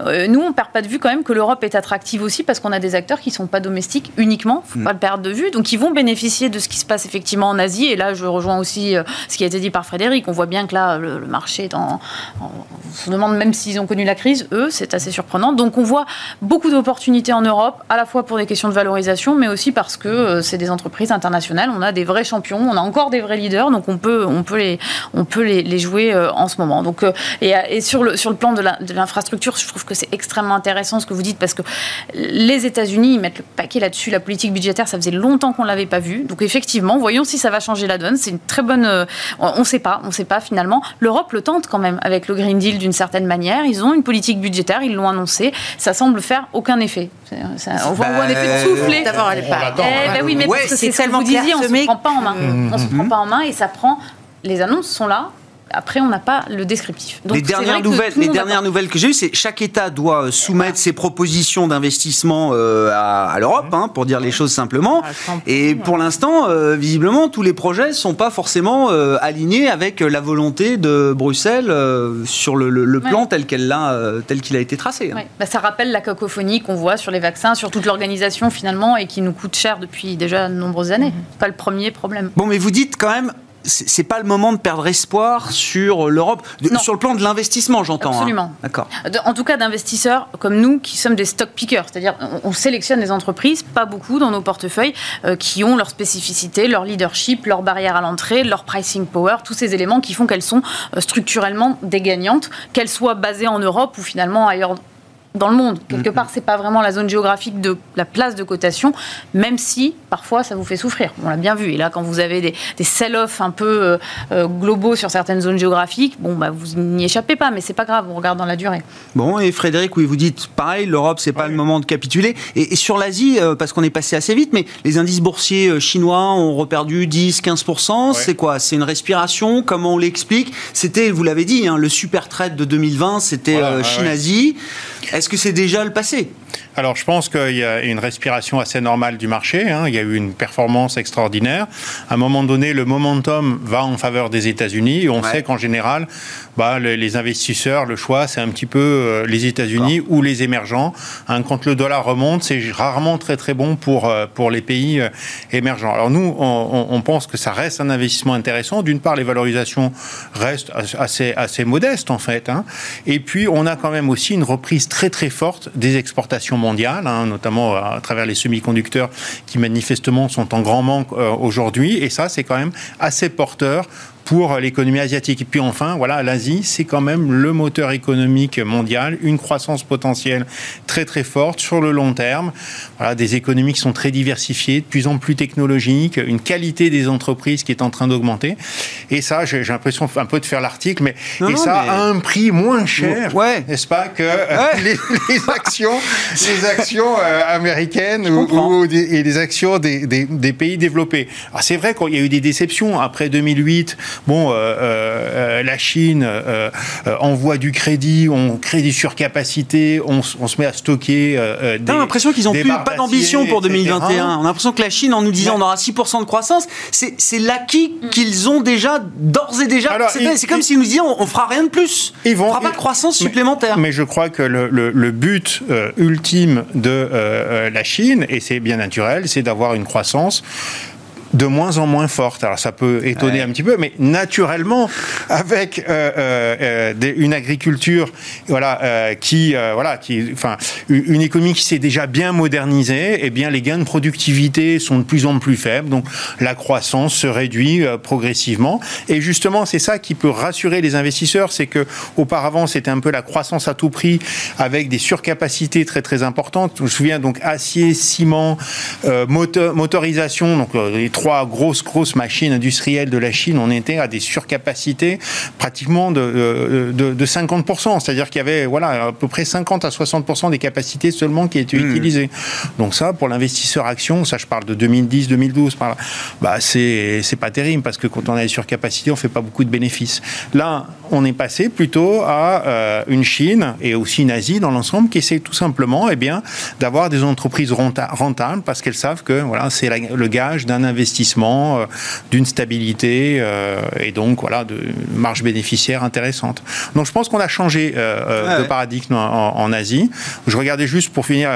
Euh, nous, on ne perd pas de vue quand même que l'Europe est attractive aussi parce qu'on a des acteurs qui ne sont pas domestiques uniquement. Il ne faut pas le perdre de vue. Donc, ils vont bénéficier de ce qui se passe effectivement en Asie. Et là, je rejoins aussi euh, ce qui a été dit par Frédéric. On voit bien que là, le, le marché est en, on se demande même s'ils ont connu la crise, eux, c'est assez surprenant. Donc on voit beaucoup d'opportunités en Europe, à la fois pour des questions de valorisation, mais aussi parce que euh, c'est des entreprises internationales. On a des vrais champions, on a encore des vrais leaders, donc on peut, on peut, les, on peut les, jouer euh, en ce moment. Donc, euh, et, sur, le, sur le plan de l'infrastructure, je trouve que c'est extrêmement intéressant ce que vous dites, parce que les États-Unis, ils mettent le paquet là-dessus. La politique budgétaire, ça faisait longtemps qu'on ne l'avait pas vu. Donc effectivement, voyons si ça va changer la donne. C'est une très bonne... on ne sait pas, on ne sait pas finalement. L'Europe le tente quand même avec le Green Deal d'une certaine manière. Ils ont une politique budgétaire, ils l'ont annoncé. Ça semble faire aucun effet. Ça- on voit Bah, un effet de souffler. D'abord, elle est pas. Eh ben oui, mais Ouais, parce que c'est c'est ce que tellement vous disiez, on ne se prend pas en main. Mhm. On se prend pas en main et ça prend. Les annonces sont là. Après, on n'a pas le descriptif. les dernières, nouvelles, les dernières nouvelles que j'ai eues, c'est chaque État doit soumettre ses propositions d'investissement à, l'Europe, hein, pour dire les choses simplement. Ah, Et pour l'instant, visiblement, tous les projets ne sont pas forcément alignés avec la volonté de Bruxelles sur le, plan tel qu'il a été tracé. Hein. Bah, ça rappelle la cacophonie qu'on voit sur les vaccins, sur toute l'organisation finalement, et qui nous coûte cher depuis déjà de nombreuses années. Mhm. Pas le premier problème. Bon, mais vous dites quand même, c'est pas le moment de perdre espoir sur l'Europe, sur le plan de l'investissement, j'entends. Hein. Absolument. D'accord. En tout cas, d'investisseurs comme nous qui sommes des stock pickers, c'est-à-dire on, sélectionne des entreprises, pas beaucoup dans nos portefeuilles, euh, qui ont leur spécificité, leur leadership, leur barrière à l'entrée, leur pricing power, tous ces éléments qui font qu'elles sont euh, structurellement des gagnantes, qu'elles soient basées en Europe ou finalement ailleurs dans le monde. Quelque part, c'est pas vraiment la zone géographique de la place de cotation, même si parfois ça vous fait souffrir. On l'a bien vu. Et là, quand vous avez des, des sell-off un peu euh, euh, globaux sur certaines zones géographiques, bon, bah, vous n'y échappez pas, mais c'est pas grave. On regarde dans la durée. Bon, et Frédéric, oui, vous dites pareil, l'Europe, c'est pas le moment de capituler. Et, sur l'Asie, euh, parce qu'on est passé assez vite, mais les indices boursiers chinois ont reperdu 10-15%. C'est quoi? C'est une respiration? Comment on l'explique? C'était, vous l'avez dit, hein, le super trade de 2020, c'était Chine-Asie. Est-ce que c'est déjà le passé? Alors, je pense qu'il y a une respiration assez normale du marché. Hein. Il y a eu une performance extraordinaire. À un moment donné, le momentum va en faveur des États-Unis. On sait qu'en général, bah, les, investisseurs, le choix, c'est un petit peu euh, les États-Unis ou les émergents. Hein, quand le dollar remonte, c'est rarement très très bon pour, euh, pour les pays euh, émergents. Alors nous, on, on, pense que ça reste un investissement intéressant. D'une part, les valorisations restent assez, assez modestes en fait. Hein. Et puis, on a quand même aussi une reprise très très forte des exportations mondiale, hein, notamment à travers les semi-conducteurs qui manifestement sont en grand manque euh, aujourd'hui. Et ça, c'est quand même assez porteur pour l'économie asiatique. Et puis enfin, voilà, l'Asie, c'est quand même le moteur économique mondial, une croissance potentielle très très forte sur le long terme. Voilà, des économies qui sont très diversifiées, de plus en plus technologiques, une qualité des entreprises qui est en train d'augmenter. Et ça, j'ai l'impression un peu de faire l'article, mais et ça à un prix moins cher, ouais. n'est-ce pas, que euh, les, actions, les actions euh, américaines ou, et les actions des, des, des pays développés. C'est vrai qu'il y a eu des déceptions après 2008 bon, euh, euh, euh, la Chine envoie du crédit, on crée des surcapacités, on, se met à stocker des. On a l'impression qu'ils n'ont plus pas d'ambition pour 2021. On a l'impression que la Chine, en nous disant on aura 6% de croissance, c'est l'acquis mm. qu'ils ont déjà, d'ores et déjà. C'est comme s'ils nous disaient on, ne fera rien de plus. Ils vont, on fera pas de croissance supplémentaire. Mais je crois que le, but ultime de la Chine, et c'est bien naturel, c'est d'avoir une croissance de moins en moins forte. Alors ça peut étonner un petit peu, mais naturellement, avec euh, euh, euh, une agriculture, voilà, qui, voilà, qui, enfin, une économie qui s'est déjà bien modernisée, eh bien, les gains de productivité sont de plus en plus faibles, donc la croissance se réduit progressivement. Et justement, c'est ça qui peut rassurer les investisseurs, c'est que auparavant, c'était un peu la croissance à tout prix, avec des surcapacités très très importantes. Je me souviens donc acier, ciment, moteur, motorisation, donc les trois grosses, grosses machines industrielles de la Chine, on était à des surcapacités pratiquement de, de, 50%. C'est-à-dire qu'il y avait voilà, à peu près 50 à 60% des capacités seulement qui étaient hmm. utilisées. Donc ça, pour l'investisseur action, ça je parle de 2010, 2012, par bah, c'est pas terrible parce que quand on a des surcapacités, on fait pas beaucoup de bénéfices. Là, on est passé plutôt à euh, une Chine et aussi une Asie dans l'ensemble qui essaie tout simplement eh bien, d'avoir des entreprises rentables parce qu'elles savent que voilà, c'est le gage d'un investissement euh, d'une stabilité euh, et donc voilà de marge bénéficiaire intéressante. Donc je pense qu'on a changé euh, de paradigme en, Asie. Je regardais juste pour finir,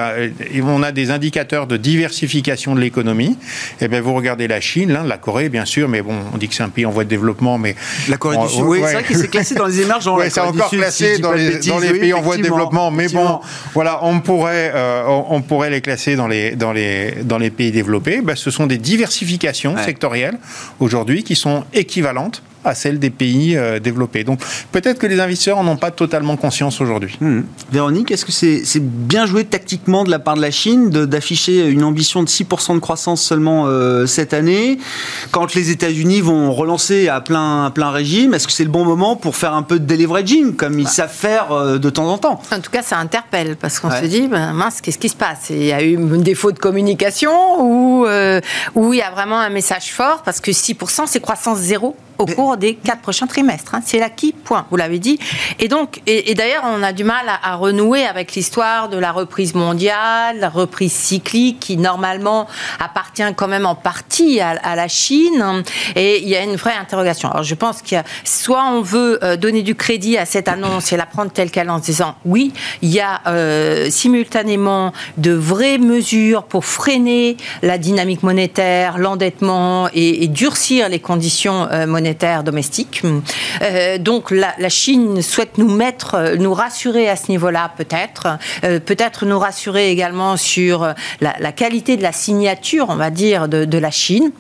on a des indicateurs de diversification de l'économie. Et eh bien vous regardez la Chine, l'Inde, la Corée bien sûr, mais bon, on dit que c'est un pays en voie de développement, mais la Corée du Sud, oui, c'est vrai qu'il s'est classé dans les émergents. Oui, c'est encore classé dans, les, pays en voie de développement, mais bon, voilà, on pourrait, on, pourrait les classer dans les dans les dans les pays développés. Ben, ce sont des diversifications sectorielles aujourd'hui qui sont équivalentes à celles des pays euh, développés. Donc peut-être que les investisseurs n'en ont pas totalement conscience aujourd'hui. Hmm. Véronique, est-ce que c'est bien joué tactiquement de la part de la Chine d'afficher une ambition de 6% de croissance seulement euh, cette année? Quand les États-Unis vont relancer à plein, plein régime, est-ce que c'est le bon moment pour faire un peu de deleveraging, comme ils bah. savent faire euh, de temps en temps? En tout cas, ça interpelle, parce qu'on se dit, ben, mince, qu'est-ce qui se passe? Il y a eu un défaut de communication ou, ou il y a vraiment un message fort, parce que 6%, c'est croissance zéro au cours des quatre prochains trimestres. Hein. C'est l'acquis, point. Vous l'avez dit. Et donc, et, d'ailleurs, on a du mal à, renouer avec l'histoire de la reprise mondiale, la reprise cyclique, qui normalement appartient quand même en partie à, la Chine. Et il y a une vraie interrogation. Alors, je pense qu'il y a soit on veut euh, donner du crédit à cette annonce et la prendre telle qu'elle en disant oui, il y a euh, simultanément de vraies mesures pour freiner la dynamique monétaire, l'endettement et, durcir les conditions euh, monétaires domestiques. donc la, Chine souhaite nous mettre, nous rassurer à ce niveau-là peut-être, peut-être nous rassurer également sur la, qualité de la signature, on va dire, de la Chine.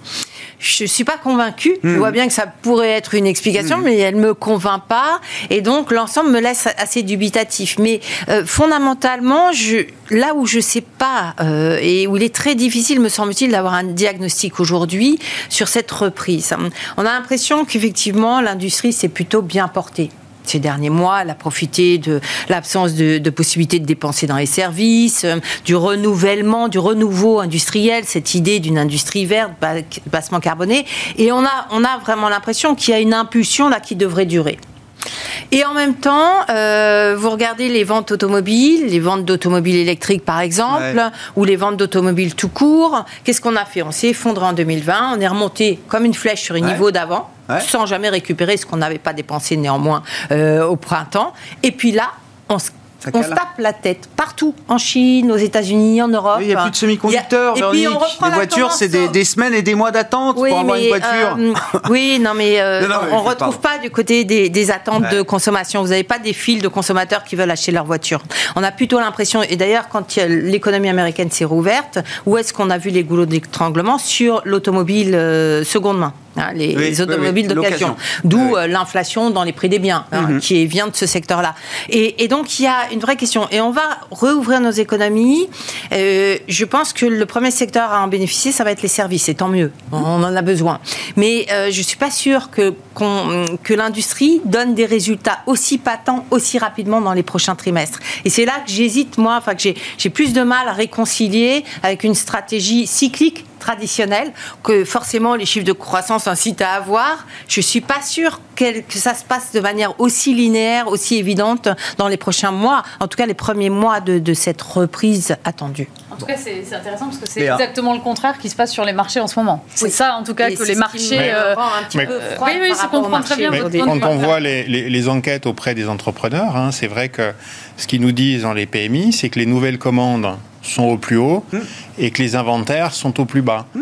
Je ne suis pas convaincue. Je hmm. vois bien que ça pourrait être une explication, hmm. mais elle ne me convainc pas. Et donc, l'ensemble me laisse assez dubitatif. Mais euh, fondamentalement, je, là où je ne sais pas, euh, et où il est très difficile, me semble-t-il, d'avoir un diagnostic aujourd'hui sur cette reprise, on a l'impression qu'effectivement, l'industrie s'est plutôt bien portée ces derniers mois. Elle a profité de l'absence de, de possibilité de dépenser dans les services, euh, du renouvellement, du renouveau industriel, cette idée d'une industrie verte, bassement carbonée. Et on a, on a vraiment l'impression qu'il y a une impulsion là qui devrait durer. Et en même temps, euh, vous regardez les ventes automobiles, les ventes d'automobiles électriques par exemple, ou les ventes d'automobiles tout court. Qu'est-ce qu'on a fait? On s'est effondré en 2020, on est remonté comme une flèche sur le niveau d'avant sans jamais récupérer ce qu'on n'avait pas dépensé néanmoins euh, au printemps. Et puis là, on se on se tape la tête partout, en Chine, aux États-Unis, en Europe. il n'y a plus de semi-conducteurs. Et puis on reprend les voitures, c'est des, semaines et des mois d'attente pour avoir une voiture. Euh, oui, non, mais, euh, on ne retrouve pas du côté des, attentes de consommation. Vous n'avez pas des files de consommateurs qui veulent acheter leur voiture. On a plutôt l'impression, et d'ailleurs, quand l'économie américaine s'est rouverte, où est-ce qu'on a vu les goulots d'étranglement Sur l'automobile euh, seconde main? Hein, les, automobiles d'occasion. D'où euh, l'inflation dans les prix des biens, hein, mhm. qui vient de ce secteur-là. Et, donc, il y a une vraie question. Et on va rouvrir nos économies. Euh, je pense que le premier secteur à en bénéficier, ça va être les services, et tant mieux. On en a besoin. Mais euh, je ne suis pas sûre que, que l'industrie donne des résultats aussi patents, aussi rapidement dans les prochains trimestres. Et c'est là que j'hésite, moi, enfin, que j'ai plus de mal à réconcilier avec une stratégie cyclique traditionnelle que forcément les chiffres de croissance incitent à avoir. Je ne suis pas sûre que ça se passe de manière aussi linéaire, aussi évidente dans les prochains mois, en tout cas les premiers mois de, cette reprise attendue. En tout cas, c'est intéressant parce que c'est exactement le contraire qui se passe sur les marchés en ce moment. C'est ça, en tout cas, que les marchés. Euh, un petit peu oui, oui, c'est comprend très bien. quand on voit les, enquêtes auprès des entrepreneurs, hein, c'est vrai que ce qu'ils nous disent dans les PMI, c'est que les nouvelles commandes sont au plus haut hmm. et que les inventaires sont au plus bas. Hmm.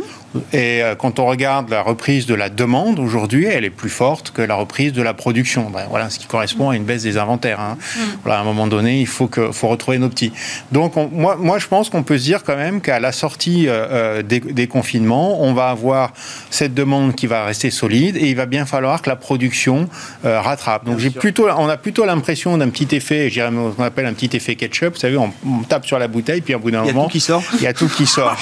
Et euh, quand on regarde la reprise de la demande aujourd'hui, elle est plus forte que la reprise de la production. Ben, voilà, ce qui correspond à une baisse des inventaires. Hein. Mm. Voilà, à un moment donné, il faut, que, faut retrouver nos petits. Donc, moi, moi, je pense qu'on peut se dire quand même qu'à la sortie euh, euh, des, confinements, on va avoir cette demande qui va rester solide et il va bien falloir que la production rattrape. Donc, j'ai plutôt, on a plutôt l'impression d'un petit effet, je ce qu'on appelle un petit effet ketchup. Vous savez, on, tape sur la bouteille, puis à bout d'un moment, il y a tout qui sort. Il y a tout qui sort.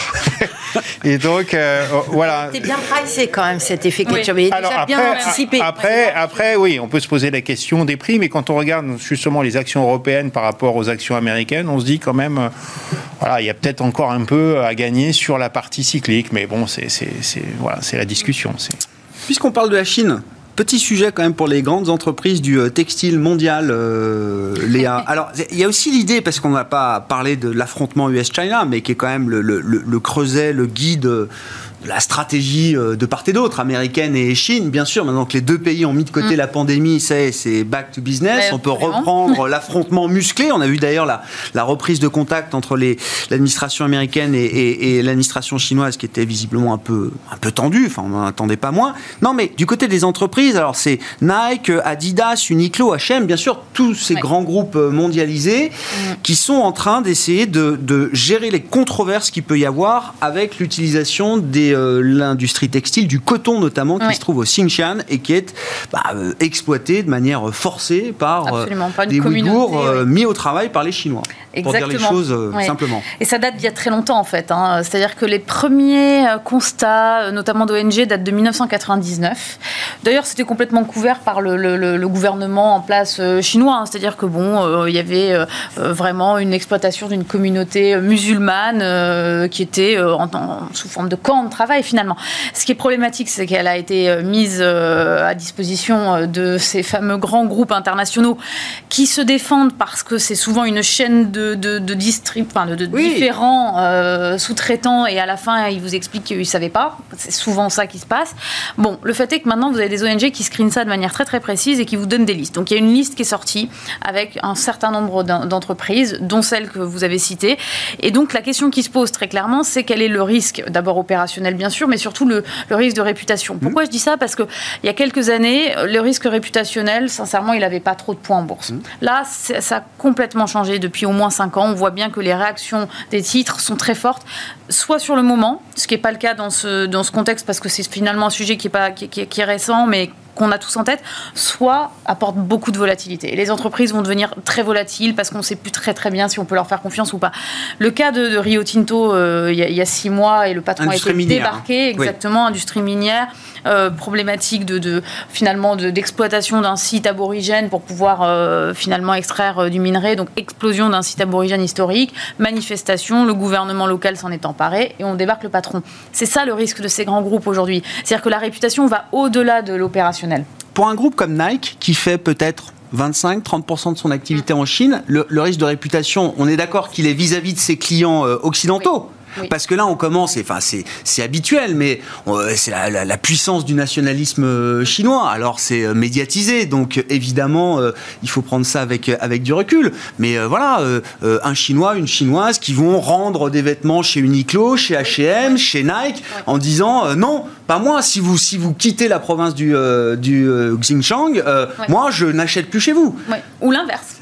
et donc, euh, voilà. C'est bien pricé quand même cet effet ketchup. Il Alors, après, bien anticipé. Après, après, oui, on peut se poser la question des prix, mais quand on regarde justement les actions européennes par rapport aux actions américaines, on se dit quand même, euh, voilà, il y a peut-être encore un peu à gagner sur la partie cyclique, mais bon, c'est voilà, la discussion. Puisqu'on parle de la Chine, Petit sujet quand même pour les grandes entreprises du euh, textile mondial, Léa. Alors, il y a aussi l'idée, parce qu'on n'a pas parlé de l'affrontement US-China, mais qui est quand même le, le, le creuset, le guide la stratégie euh, de part et d'autre, américaine et Chine, bien sûr. Maintenant que les deux pays ont mis de côté mm. la pandémie, c'est back to business. on peut reprendre l'affrontement musclé. On a vu d'ailleurs la, la, reprise de contact entre l'administration américaine et, l'administration chinoise qui était visiblement un peu, un peu tendue. Enfin, on n'en attendait pas moins. Non, mais du côté des entreprises, alors c'est Nike, Adidas, Uniqlo, H&M, bien sûr, tous ces grands groupes euh, mondialisés mm. qui sont en train d'essayer de, de gérer les controverses qu'il peut y avoir avec l'utilisation des euh, l'industrie textile, du coton notamment, qui se trouve au Xinjiang et qui est bah, euh, exploité de manière forcée par euh, des Ouïghours mis au travail par les Chinois. Pour dire les choses simplement. Et ça date d'il y a très longtemps en fait. Hein. C'est-à-dire que les premiers constats, notamment d'ONG, datent de 1999. D'ailleurs, c'était complètement couvert par le, gouvernement en place chinois. Hein. C'est-à-dire que bon, il y avait vraiment une exploitation d'une communauté musulmane qui était en, sous forme de camp de travail finalement. Ce qui est problématique, c'est qu'elle a été mise à disposition de ces fameux grands groupes internationaux qui se défendent parce que c'est souvent une chaîne de, de, de, de différents euh, sous-traitants et à la fin ils vous expliquent qu'ils ne savaient pas. C'est souvent ça qui se passe. Bon, le fait est que maintenant vous avez des ONG qui screenent ça de manière très très précise et qui vous donnent des listes. Donc il y a une liste qui est sortie avec un certain nombre d'entreprises, dont celle que vous avez citée. Et donc la question qui se pose très clairement, c'est quel est le risque, d'abord opérationnel bien sûr, mais surtout le, le risque de réputation. Pourquoi mmh. je dis ça? Parce qu'il y a quelques années, le risque réputationnel, sincèrement, il n'avait pas trop de points en bourse. Mmh. Là, ça a complètement changé depuis au moins 5 ans. On voit bien que les réactions des titres sont très fortes, soit sur le moment, ce qui n'est pas le cas dans ce, contexte parce que c'est finalement un sujet qui est, pas, qui, qui est récent, mais qu'on a tous en tête, soit apporte beaucoup de volatilité. les entreprises vont devenir très volatiles parce qu'on ne sait plus très très bien si on peut leur faire confiance ou pas. Le cas de, Rio Tinto, euh, il y, a six mois, et le patron a été débarqué, exactement, industrie minière, euh, problématique de, finalement d'exploitation d'un site aborigène pour pouvoir euh, finalement extraire du minerai, donc explosion d'un site aborigène historique, manifestation, le gouvernement local s'en est emparé et on débarque le patron. C'est ça le risque de ces grands groupes aujourd'hui. C'est-à-dire que la réputation va au-delà de pour un groupe comme Nike, qui fait peut-être 25-30% de son activité en Chine, le, risque de réputation, on est d'accord qu'il est vis-à-vis de ses clients euh, Parce que là, on commence, enfin, c'est habituel, mais euh, c'est la, puissance du nationalisme euh, chinois. Alors, c'est euh, médiatisé, donc évidemment, il faut prendre ça avec, avec du recul. Mais voilà, un Chinois, une Chinoise qui vont rendre des vêtements chez Uniqlo, chez H&M, chez Nike, en disant non, pas moi. Si vous, si vous quittez la province du, du Xinjiang, moi, je n'achète plus chez vous. Ou l'inverse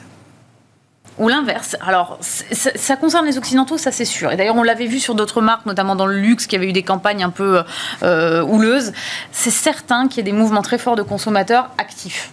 ou l'inverse. Alors, ça concerne les Occidentaux, ça c'est sûr. Et d'ailleurs, on l'avait vu sur d'autres marques, notamment dans le luxe, qui avait eu des campagnes un peu euh, houleuses. C'est certain qu'il y a des mouvements très forts de consommateurs actifs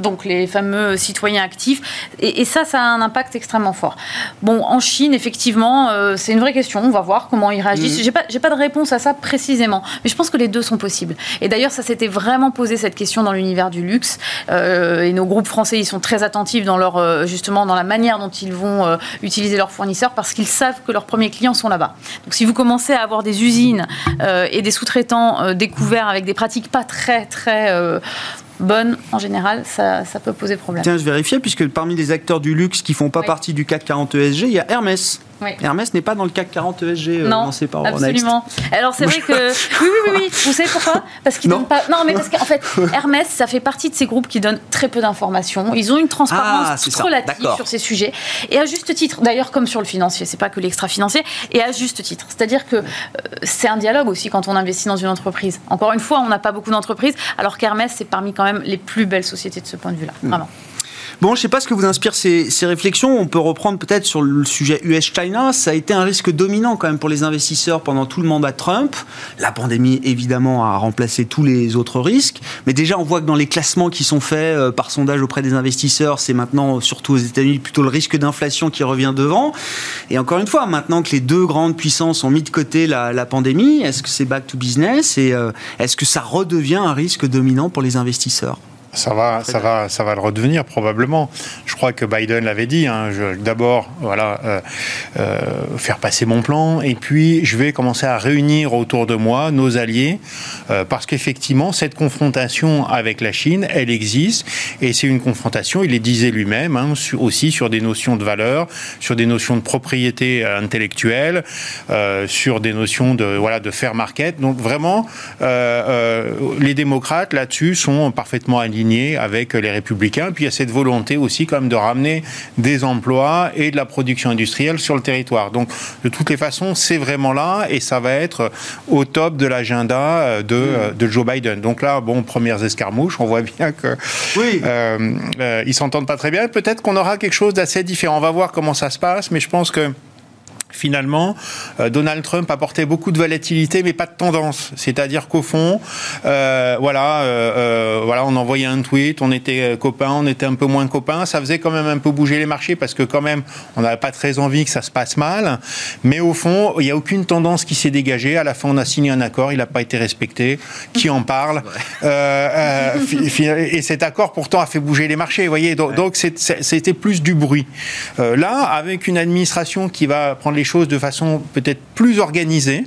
donc les fameux citoyens actifs. Et, ça, ça a un impact extrêmement fort. Bon, en Chine, effectivement, euh, c'est une vraie question. On va voir comment ils réagissent. Je mmh. J'ai pas, de réponse à ça précisément, mais je pense que les deux sont possibles. Et d'ailleurs, ça s'était vraiment posé cette question dans l'univers du luxe. Euh, et nos groupes français, ils sont très attentifs dans leur euh, justement dans la manière dont ils vont utiliser leurs fournisseurs parce qu'ils savent que leurs premiers clients sont là-bas. Donc, si vous commencez à avoir des usines et des sous-traitants découverts avec des pratiques pas très très bonne, en général, ça, peut poser problème. Tiens, je vérifiais, puisque parmi les acteurs du luxe qui font pas partie du CAC 40 ESG, il y a Hermès. Hermès n'est pas dans le CAC 40 ESG euh, non, lancé par absolument. Alors c'est vrai que oui, oui, oui, Vous savez pourquoi? Parce qu'ils donnent pas. Non, mais parce qu'en fait, Hermès, ça fait partie de ces groupes qui donnent très peu d'informations. Ils ont une transparence ah, relative sur ces sujets et à juste titre. D'ailleurs, comme sur le financier, c'est pas que l'extra financier et à juste titre. C'est-à-dire que euh, c'est un dialogue aussi quand on investit dans une entreprise. Encore une fois, on n'a pas beaucoup d'entreprises, alors qu'Hermès c'est parmi quand même les plus belles sociétés de ce point de vue-là. Hmm. Vraiment. Bon, je ne sais pas ce que vous inspire ces, réflexions. On peut reprendre peut-être sur le sujet US-China. Ça a été un risque dominant quand même pour les investisseurs pendant tout le mandat de Trump. La pandémie, évidemment, a remplacé tous les autres risques. Mais déjà, on voit que dans les classements qui sont faits euh, par sondage auprès des investisseurs, c'est maintenant, surtout aux États-Unis, plutôt le risque d'inflation qui revient devant. Et encore une fois, maintenant que les deux grandes puissances ont mis de côté la, pandémie, est-ce que c'est back to business? Et euh, est-ce que ça redevient un risque dominant pour les investisseurs? Ça va, ça va, ça va le redevenir probablement. Je crois que Biden l'avait dit. Hein, D'abord, voilà, euh, euh, faire passer mon plan, et puis je vais commencer à réunir autour de moi nos alliés, euh, parce qu'effectivement, cette confrontation avec la Chine, elle existe, et c'est une confrontation. Il les disait lui-même, hein, aussi sur des notions de valeur, sur des notions de propriété intellectuelle, sur des notions de voilà de fair market. Donc vraiment, les démocrates là-dessus sont parfaitement alignés avec les républicains. Puis il y a cette volonté aussi quand même de ramener des emplois et de la production industrielle sur le territoire. Donc de toutes les façons, c'est vraiment là et ça va être au top de l'agenda de, mm. de, Joe Biden. Donc là, bon, premières escarmouches, on voit bien que oui. Euh, euh, ils s'entendent pas très bien. Peut-être qu'on aura quelque chose d'assez différent. On va voir comment ça se passe, mais je pense que finalement, euh, Donald Trump apportait beaucoup de volatilité, mais pas de tendance. C'est-à-dire qu'au fond, euh, voilà, euh, voilà, on envoyait un tweet, on était copains, on était un peu moins copains. Ça faisait quand même un peu bouger les marchés parce que quand même, on n'avait pas très envie que ça se passe mal. Mais au fond, il n'y a aucune tendance qui s'est dégagée. À la fin, on a signé un accord, il n'a pas été respecté. Qui en parle Et cet accord, pourtant, a fait bouger les marchés. Vous voyez, donc c'était plus du bruit. là, avec une administration qui va prendre les choses de façon peut-être plus organisée,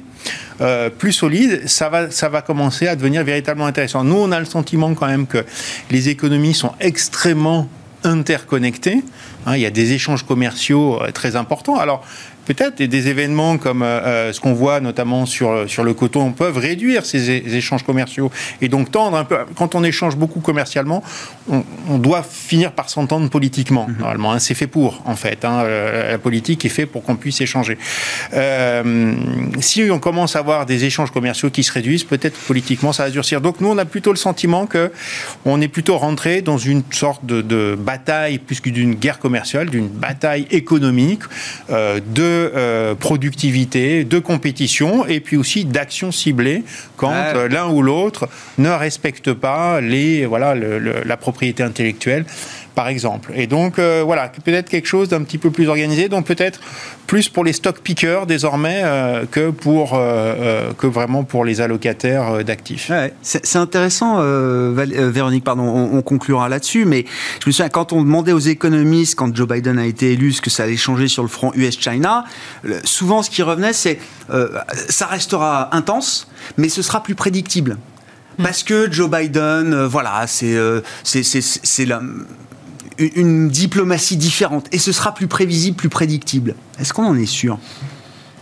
euh, plus solide, ça va, ça va commencer à devenir véritablement intéressant. Nous, on a le sentiment quand même que les économies sont extrêmement interconnectées. Hein, il y a des échanges commerciaux euh, très importants. Alors, peut-être des événements comme euh, euh, ce qu'on voit notamment sur, sur le coton peuvent réduire ces échanges commerciaux et donc tendre un peu. Quand on échange beaucoup commercialement, on, doit finir par s'entendre politiquement. Mhm. Normalement, hein. c'est fait pour en fait. Hein. Euh, la politique est fait pour qu'on puisse échanger. si on commence à avoir des échanges commerciaux qui se réduisent, peut-être politiquement ça va durcir. Donc nous, on a plutôt le sentiment que on est plutôt rentré dans une sorte de, de bataille plus que d'une guerre commerciale, d'une bataille économique de euh, productivité, de compétition et puis aussi d'action ciblée quand euh, l'un ou l'autre ne respecte pas les, voilà, la propriété intellectuelle par exemple. Et donc, euh, voilà, peut-être quelque chose d'un petit peu plus organisé, donc peut-être plus pour les stock pickers désormais euh, que, pour, euh, que vraiment pour les allocataires d'actifs. c'est intéressant, Véronique, pardon, on, conclura là-dessus, mais je me souviens, quand on demandait aux économistes, quand Joe Biden a été élu, ce que ça allait changer sur le front US-China, souvent ce qui revenait, c'est ça restera intense, mais ce sera plus prédictible. Hmm. Parce que Joe Biden, voilà, c'est c'est la une diplomatie différente et ce sera plus prévisible, plus prédictible. Est-ce qu'on en est sûr?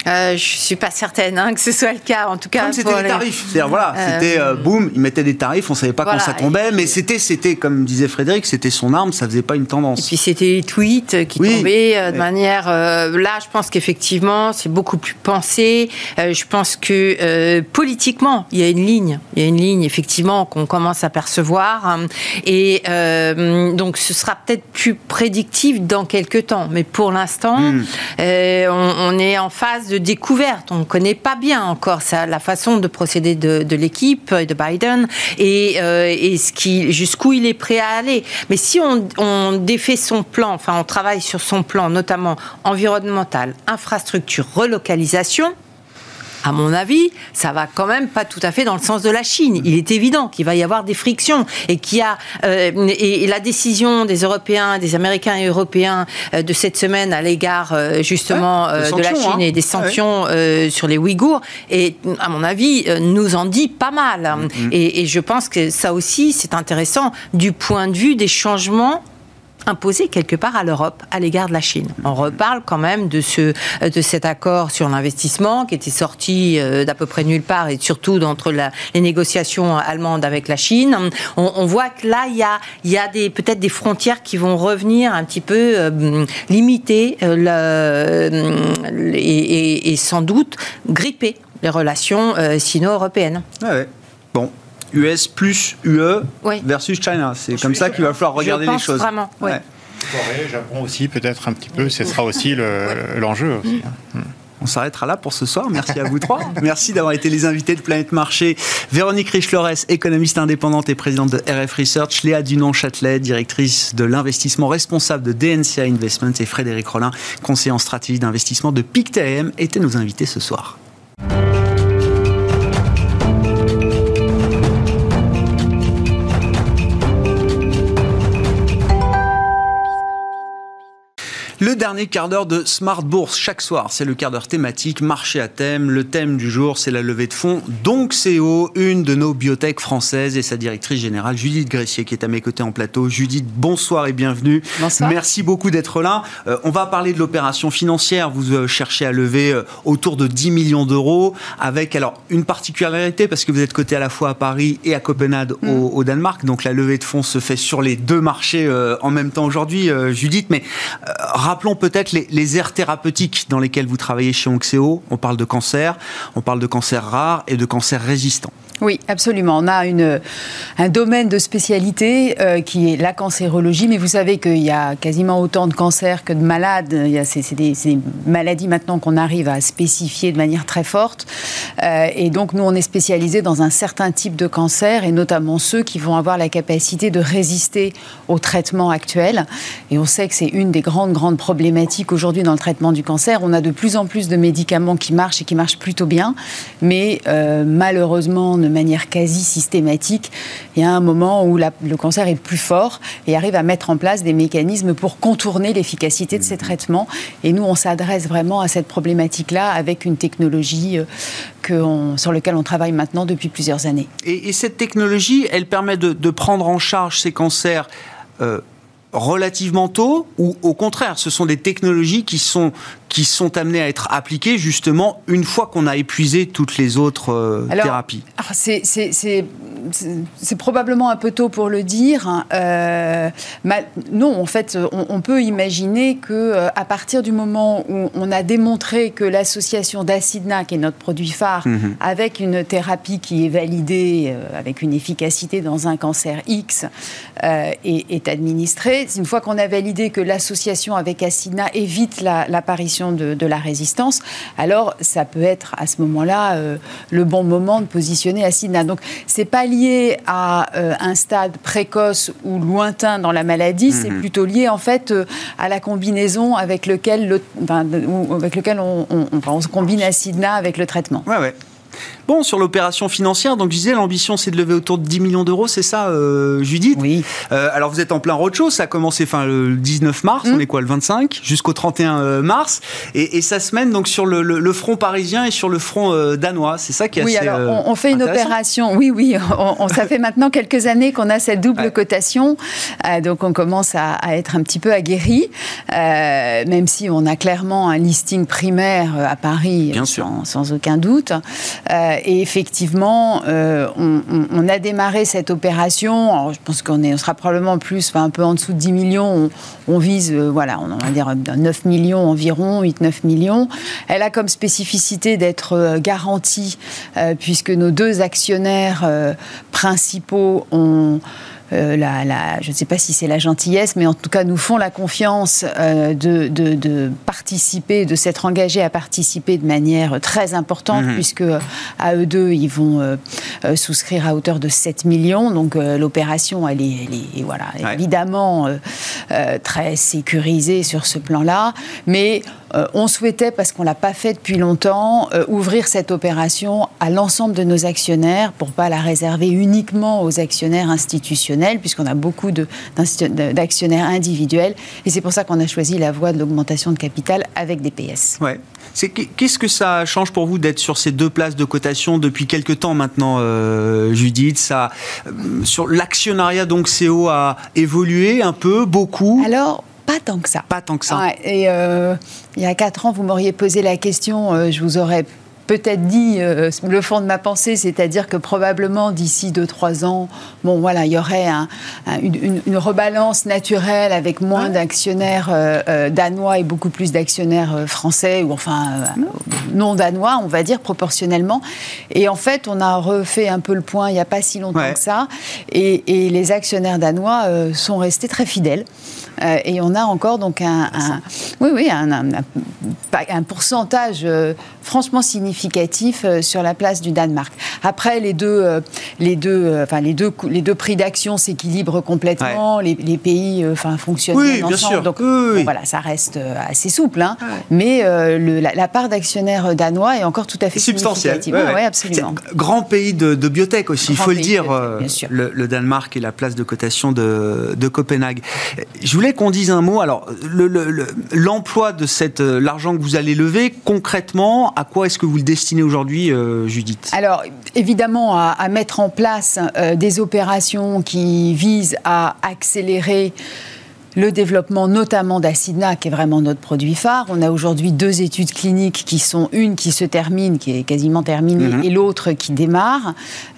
Euh, je suis pas certaine hein, que ce soit le cas, en tout cas. Comme c'était les tarifs, c'est-à-dire voilà, euh, c'était euh, boum, ils mettaient des tarifs, on savait pas quand ça tombait, mais c'était, c'était comme disait Frédéric, c'était son arme, ça faisait pas une tendance. Et puis c'était les tweets qui tombaient euh, de manière. là, je pense qu'effectivement, c'est beaucoup plus pensé. je pense que politiquement, il y a une ligne, il y a une ligne effectivement qu'on commence à percevoir, hein. et donc ce sera peut-être plus prédictif dans quelques temps, mais pour l'instant, hmm. on, on est en phase de découverte. On ne connaît pas bien encore ça, la façon de procéder de, l'équipe de Biden et, euh, et ce qui, jusqu'où il est prêt à aller. Mais si on, on défait son plan, enfin on travaille sur son plan, notamment environnemental, infrastructure, relocalisation, à mon avis, ça va quand même pas tout à fait dans le sens de la Chine. Il est évident qu'il va y avoir des frictions et qu'il a euh, et, la décision des Européens, des Américains et Européens euh, de cette semaine à l'égard euh, justement de la Chine hein. et des sanctions sur les Ouïghours, et à mon avis, nous en dit pas mal. Mm-hmm. et, et je pense que ça aussi, c'est intéressant du point de vue des changements imposé quelque part à l'Europe à l'égard de la Chine. On reparle quand même de, ce, de cet accord sur l'investissement qui était sorti euh, d'à peu près nulle part et surtout d'entre les négociations allemandes avec la Chine. On, voit que là, il y a, y a peut-être des frontières qui vont revenir un petit peu euh, limiter euh, et, sans doute gripper les relations sino-européennes. Bon, US plus UE versus China. C'est comme ça qu'il va falloir regarder les choses. Vraiment, ouais. Corée, Japon aussi, peut-être un petit peu, ce sera aussi l'enjeu. Hein. On s'arrêtera là pour ce soir. Merci à vous trois. Merci d'avoir été les invités de Planète Marché. Véronique Richlores, économiste indépendante et présidente de RF Research. Léa Dunon-Châtelet, directrice de l'investissement responsable de DNCA Investments. Et Frédéric Rollin, conseiller en stratégie d'investissement de PICTM, étaient nos invités ce soir. Le dernier quart d'heure de Smart Bourse chaque soir, c'est le quart d'heure thématique, marché à thème. Le thème du jour, c'est la levée de fonds. Donc CEO, une de nos biotech françaises et sa directrice générale, Judith Gressier, qui est à mes côtés en plateau. Judith, bonsoir et bienvenue. Bonsoir. Merci beaucoup d'être là. Euh, on va parler de l'opération financière. Vous euh, cherchez à lever euh, autour de 10 millions d'euros avec alors une particularité parce que vous êtes coté à la fois à Paris et à Copenhague mm. au, Danemark. Donc la levée de fonds se fait sur les deux marchés en même temps aujourd'hui, Judith. Mais rappelons peut-être les, les, aires thérapeutiques dans lesquelles vous travaillez chez Onxeo. On parle de cancer, on parle de cancer rare et de cancer résistant. Oui, absolument. On a une, un domaine de spécialité euh, qui est la cancérologie, mais vous savez qu'il y a quasiment autant de cancers que de malades. C'est des, des, maladies maintenant qu'on arrive à spécifier de manière très forte. Euh, et donc, nous, on est spécialisé dans un certain type de cancer, et notamment ceux qui vont avoir la capacité de résister au traitement actuel. Et on sait que c'est une des grandes, grandes problématiques aujourd'hui dans le traitement du cancer. On a de plus en plus de médicaments qui marchent et qui marchent plutôt bien, mais euh, malheureusement, ne manière quasi systématique. Il y a un moment où la, le cancer est plus fort et arrive à mettre en place des mécanismes pour contourner l'efficacité de ces traitements. Et nous, on s'adresse vraiment à cette problématique-là avec une technologie euh, que on, sur laquelle on travaille maintenant depuis plusieurs années. Et, et cette technologie, elle permet de, de, prendre en charge ces cancers euh, relativement tôt ou au contraire, ce sont des technologies qui sont qui sont amenées à être appliquées justement une fois qu'on a épuisé toutes les autres euh, alors, thérapies C'est probablement un peu tôt pour le dire. Euh, non, en fait, on, on peut imaginer que euh, à partir du moment où on a démontré que l'association d'Acidna, qui est notre produit phare, mm -hmm. avec une thérapie qui est validée avec une efficacité dans un cancer X, est, est administrée, une fois qu'on a validé que l'association avec Acidna évite l'apparition la, de, de, la résistance, alors ça peut être à ce moment-là euh, le bon moment de positionner Acidna. Donc c'est pas lié à euh, un stade précoce ou lointain dans la maladie, mm -hmm. c'est plutôt lié en fait euh, à la combinaison avec lequel, le, enfin, avec lequel on, on, on, on combine Acidna avec le traitement. Ouais, ouais. Sur l'opération financière, donc je disais, l'ambition c'est de lever autour de 10 millions d'euros, c'est ça, euh, Judith Oui. Euh, alors vous êtes en plein roadshow, ça a commencé fin, le 19 mars, mmh. on est quoi, le 25, jusqu'au 31 euh, mars, et, et, ça se mène donc sur le, le, le, front parisien et sur le front euh, danois, c'est ça qui est oui, assez. Oui, alors on, on, fait une opération, oui, oui, on, ça fait maintenant quelques années qu'on a cette double ouais. cotation, euh, donc on commence à, à, être un petit peu aguerri, euh, même si on a clairement un listing primaire à Paris, Bien sans, sans, aucun doute. Et effectivement, euh, on, a démarré cette opération. Je pense qu'on on sera probablement plus, un peu en dessous de 10 millions. On, vise, euh, voilà, on, va dire 9 millions environ, 8-9 millions. Elle a comme spécificité d'être euh, garantie, euh, puisque nos deux actionnaires euh, principaux ont euh, la, la, je ne sais pas si c'est la gentillesse, mais en tout cas nous font la confiance euh, de, de, de, participer, de s'être engagés à participer de manière très importante, mmh. puisque à eux deux, ils vont euh, souscrire à hauteur de 7 millions. Donc l'opération, elle est, elle est voilà, ouais. évidemment très sécurisée sur ce plan-là. Mais on souhaitait, parce qu'on ne l'a pas fait depuis longtemps, ouvrir cette opération à l'ensemble de nos actionnaires pour ne pas la réserver uniquement aux actionnaires institutionnels puisqu'on a beaucoup d'actionnaires individuels. Et c'est pour ça qu'on a choisi la voie de l'augmentation de capital avec des PS. Ouais. Qu'est-ce que ça change pour vous d'être sur ces deux places de cotation depuis quelques temps maintenant, euh, Judith? Ça, euh, sur L'actionnariat donc CO a évolué un peu, beaucoup? Alors, pas tant que ça. Pas tant que ça. Ouais, et euh, il y a quatre ans, vous m'auriez posé la question, euh, je vous aurais peut-être dit euh, le fond de ma pensée, c'est-à-dire que probablement d'ici 2-3 ans, bon voilà, il y aurait un, un, une, une, rebalance naturelle avec moins ouais. d'actionnaires euh, euh, danois et beaucoup plus d'actionnaires français ou enfin euh, non danois, on va dire proportionnellement. Et en fait, on a refait un peu le point il n'y a pas si longtemps ouais. que ça, et, et, les actionnaires danois sont restés très fidèles. Et on a encore donc un, un oui, oui, un, pourcentage franchement significatif euh, sur la place du Danemark. Après, les deux, les deux, enfin, les deux, les deux prix d'action s'équilibrent complètement, ouais. les, les, pays enfin, fonctionnent oui, bien, ensemble. Sûr. Donc oui, oui. Bon, voilà, ça reste assez souple. Hein. Ouais. Mais le, la, la, part d'actionnaires danois est encore tout à fait substantielle. Ouais, ouais, absolument. Grand pays de, de biotech aussi, il faut le dire, le, le, Danemark et la place de cotation de, de Copenhague. Je voulais qu'on dise un mot. Alors, l'emploi le, le, de cette euh, l'argent que vous allez lever, concrètement, à quoi est-ce que vous le destinez aujourd'hui, euh, Judith? Alors, évidemment, à, mettre en place euh, des opérations qui visent à accélérer le développement notamment d'Acidna, qui est vraiment notre produit phare. On a aujourd'hui deux études cliniques qui sont une qui se termine, qui est quasiment terminée, mhm. et l'autre qui démarre.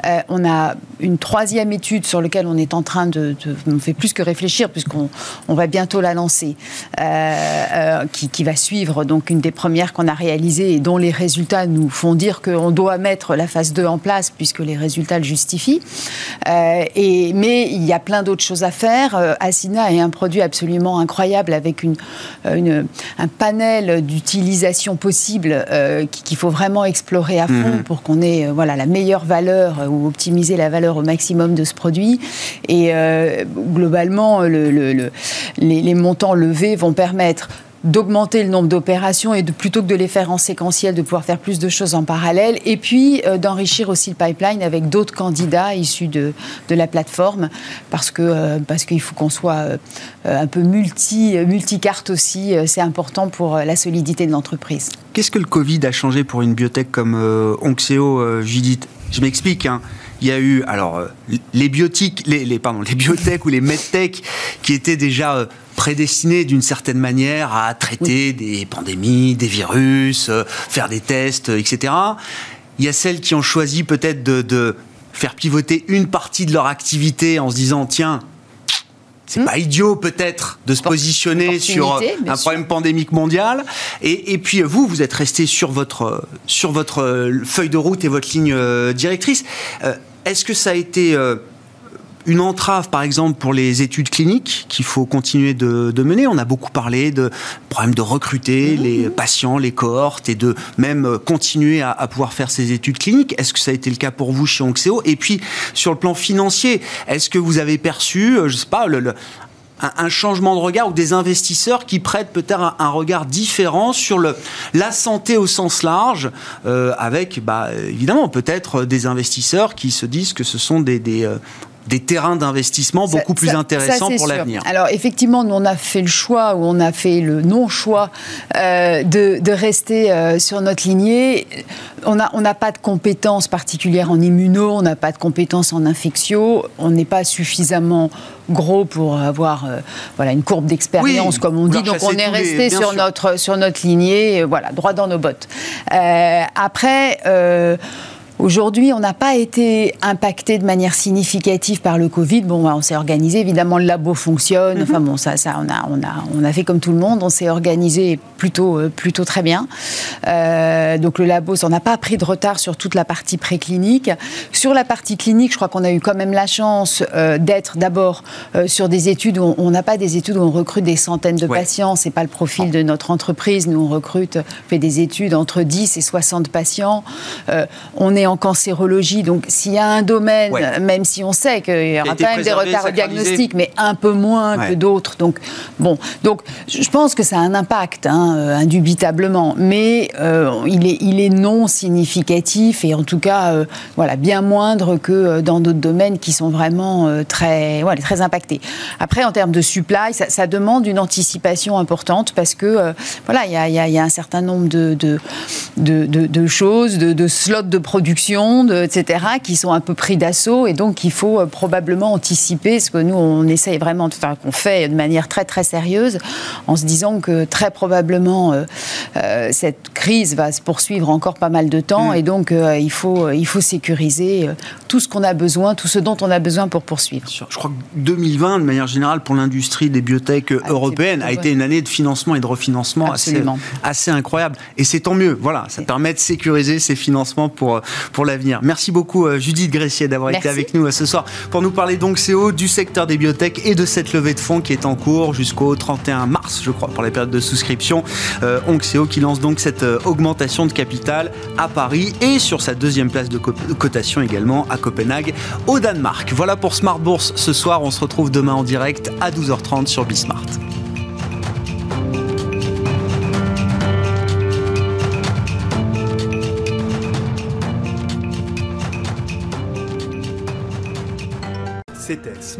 Euh, on a une troisième étude sur laquelle on est en train de, on fait plus que réfléchir puisqu'on on va bientôt la lancer, euh, euh, qui, qui, va suivre donc une des premières qu'on a réalisées et dont les résultats nous font dire qu'on doit mettre la phase 2 en place puisque les résultats le justifient. et, mais il y a plein d'autres choses à faire. Asina est un produit absolument incroyable avec une, un panel d'utilisation possible euh, qu'il faut vraiment explorer à fond mhm. pour qu'on ait euh, voilà, la meilleure valeur euh, ou optimiser la valeur au maximum de ce produit. Et globalement, le, les, montants levés vont permettre d'augmenter le nombre d'opérations et plutôt que de les faire en séquentiel, de pouvoir faire plus de choses en parallèle, et puis euh, d'enrichir aussi le pipeline avec d'autres candidats issus de, de, la plateforme, parce que euh, parce qu'il faut qu'on soit euh, un peu multi multicarte aussi, c'est important pour la solidité de l'entreprise. Qu'est-ce que le Covid a changé pour une biotech comme Onxeo, Judith? Je m'explique. Hein il y a eu alors les biotiques, les, les pardon, les ou les medtech qui étaient déjà prédestinés d'une certaine manière à traiter des pandémies, des virus, euh, faire des tests, euh, etc. Il y a celles qui ont choisi peut-être de, faire pivoter une partie de leur activité en se disant tiens, c'est hmm. pas idiot peut-être de se positionner sur un problème pandémique mondial. Et, puis vous, vous êtes resté sur votre sur votre feuille de route et votre ligne euh, directrice. Est-ce que ça a été une entrave, par exemple, pour les études cliniques qu'il faut continuer de, mener. On a beaucoup parlé de problème de recruter mmh. les patients, les cohortes et de même euh, continuer à, pouvoir faire ces études cliniques. Est-ce que ça a été le cas pour vous chez Onxeo Et puis, sur le plan financier, est-ce que vous avez perçu, euh, je sais pas, le, un, changement de regard ou des investisseurs qui prêtent peut-être un, regard différent sur le, la santé au sens large, euh, avec bah, évidemment peut-être des investisseurs qui se disent que ce sont des, des des terrains d'investissement beaucoup plus intéressants pour l'avenir. Alors effectivement, nous on a fait le choix ou on a fait le non-choix euh, de, de, rester euh, sur notre lignée. On n'a on pas de compétences particulières en immuno, on n'a pas de compétences en infectio, on n'est pas suffisamment gros pour avoir euh, voilà une courbe d'expérience comme on dit. Donc on est resté sur notre sur notre lignée, voilà droit dans nos bottes. après. Aujourd'hui, on n'a pas été impacté de manière significative par le Covid. Bon, on s'est organisé. Évidemment, le labo fonctionne. Enfin bon, ça, ça, on a, on a, on a fait comme tout le monde. On s'est organisé plutôt, euh, plutôt très bien. Euh, donc le labo, on n'a pas pris de retard sur toute la partie préclinique. Sur la partie clinique, je crois qu'on a eu quand même la chance euh, d'être d'abord sur des études où on n'a pas des études où on recrute des centaines de patients. C'est pas le profil de notre entreprise. Nous, on recrute, fait des études entre 10 et 60 patients. on est en cancérologie. Donc, s'il y a un domaine, même si on sait qu'il y aura quand même des retards diagnostiques, mais un peu moins que d'autres. Donc, bon, donc je pense que ça a un impact, hein, euh, indubitablement, mais euh, il, est, il est non significatif et en tout cas, euh, voilà, bien moindre que dans d'autres domaines qui sont vraiment très, voilà, très impactés. Après, en termes de supply, ça, demande une anticipation importante parce que, voilà, il y a, y a, un certain nombre de, de, de, de choses, de, slots de production de, etc., qui sont un peu pris d'assaut et donc il faut euh, probablement anticiper ce que nous on essaye vraiment, enfin, qu'on fait de manière très très sérieuse, en se disant que très probablement euh, euh, cette crise va se poursuivre encore pas mal de temps mm. et donc il faut il faut sécuriser tout ce qu'on a besoin, tout ce dont on a besoin pour poursuivre. Je crois que 2020, de manière générale, pour l'industrie des biotech ah, européennes, a été une année de financement et de refinancement assez, assez, incroyable. Et c'est tant mieux. Voilà, ça permet de sécuriser ces financements pour pour l'avenir. Merci beaucoup euh, Judith Gressier d'avoir été avec nous euh, ce soir pour nous parler donc CO du secteur des biotech et de cette levée de fonds qui est en cours jusqu'au 31 mars, je crois, pour la période de souscription. Euh, Onxeo qui lance donc cette augmentation de capital à Paris et sur sa deuxième place de cotation également à Copenhague, au Danemark. Voilà pour Smart Bourse ce soir. On se retrouve demain en direct à 12h30 sur Bismart.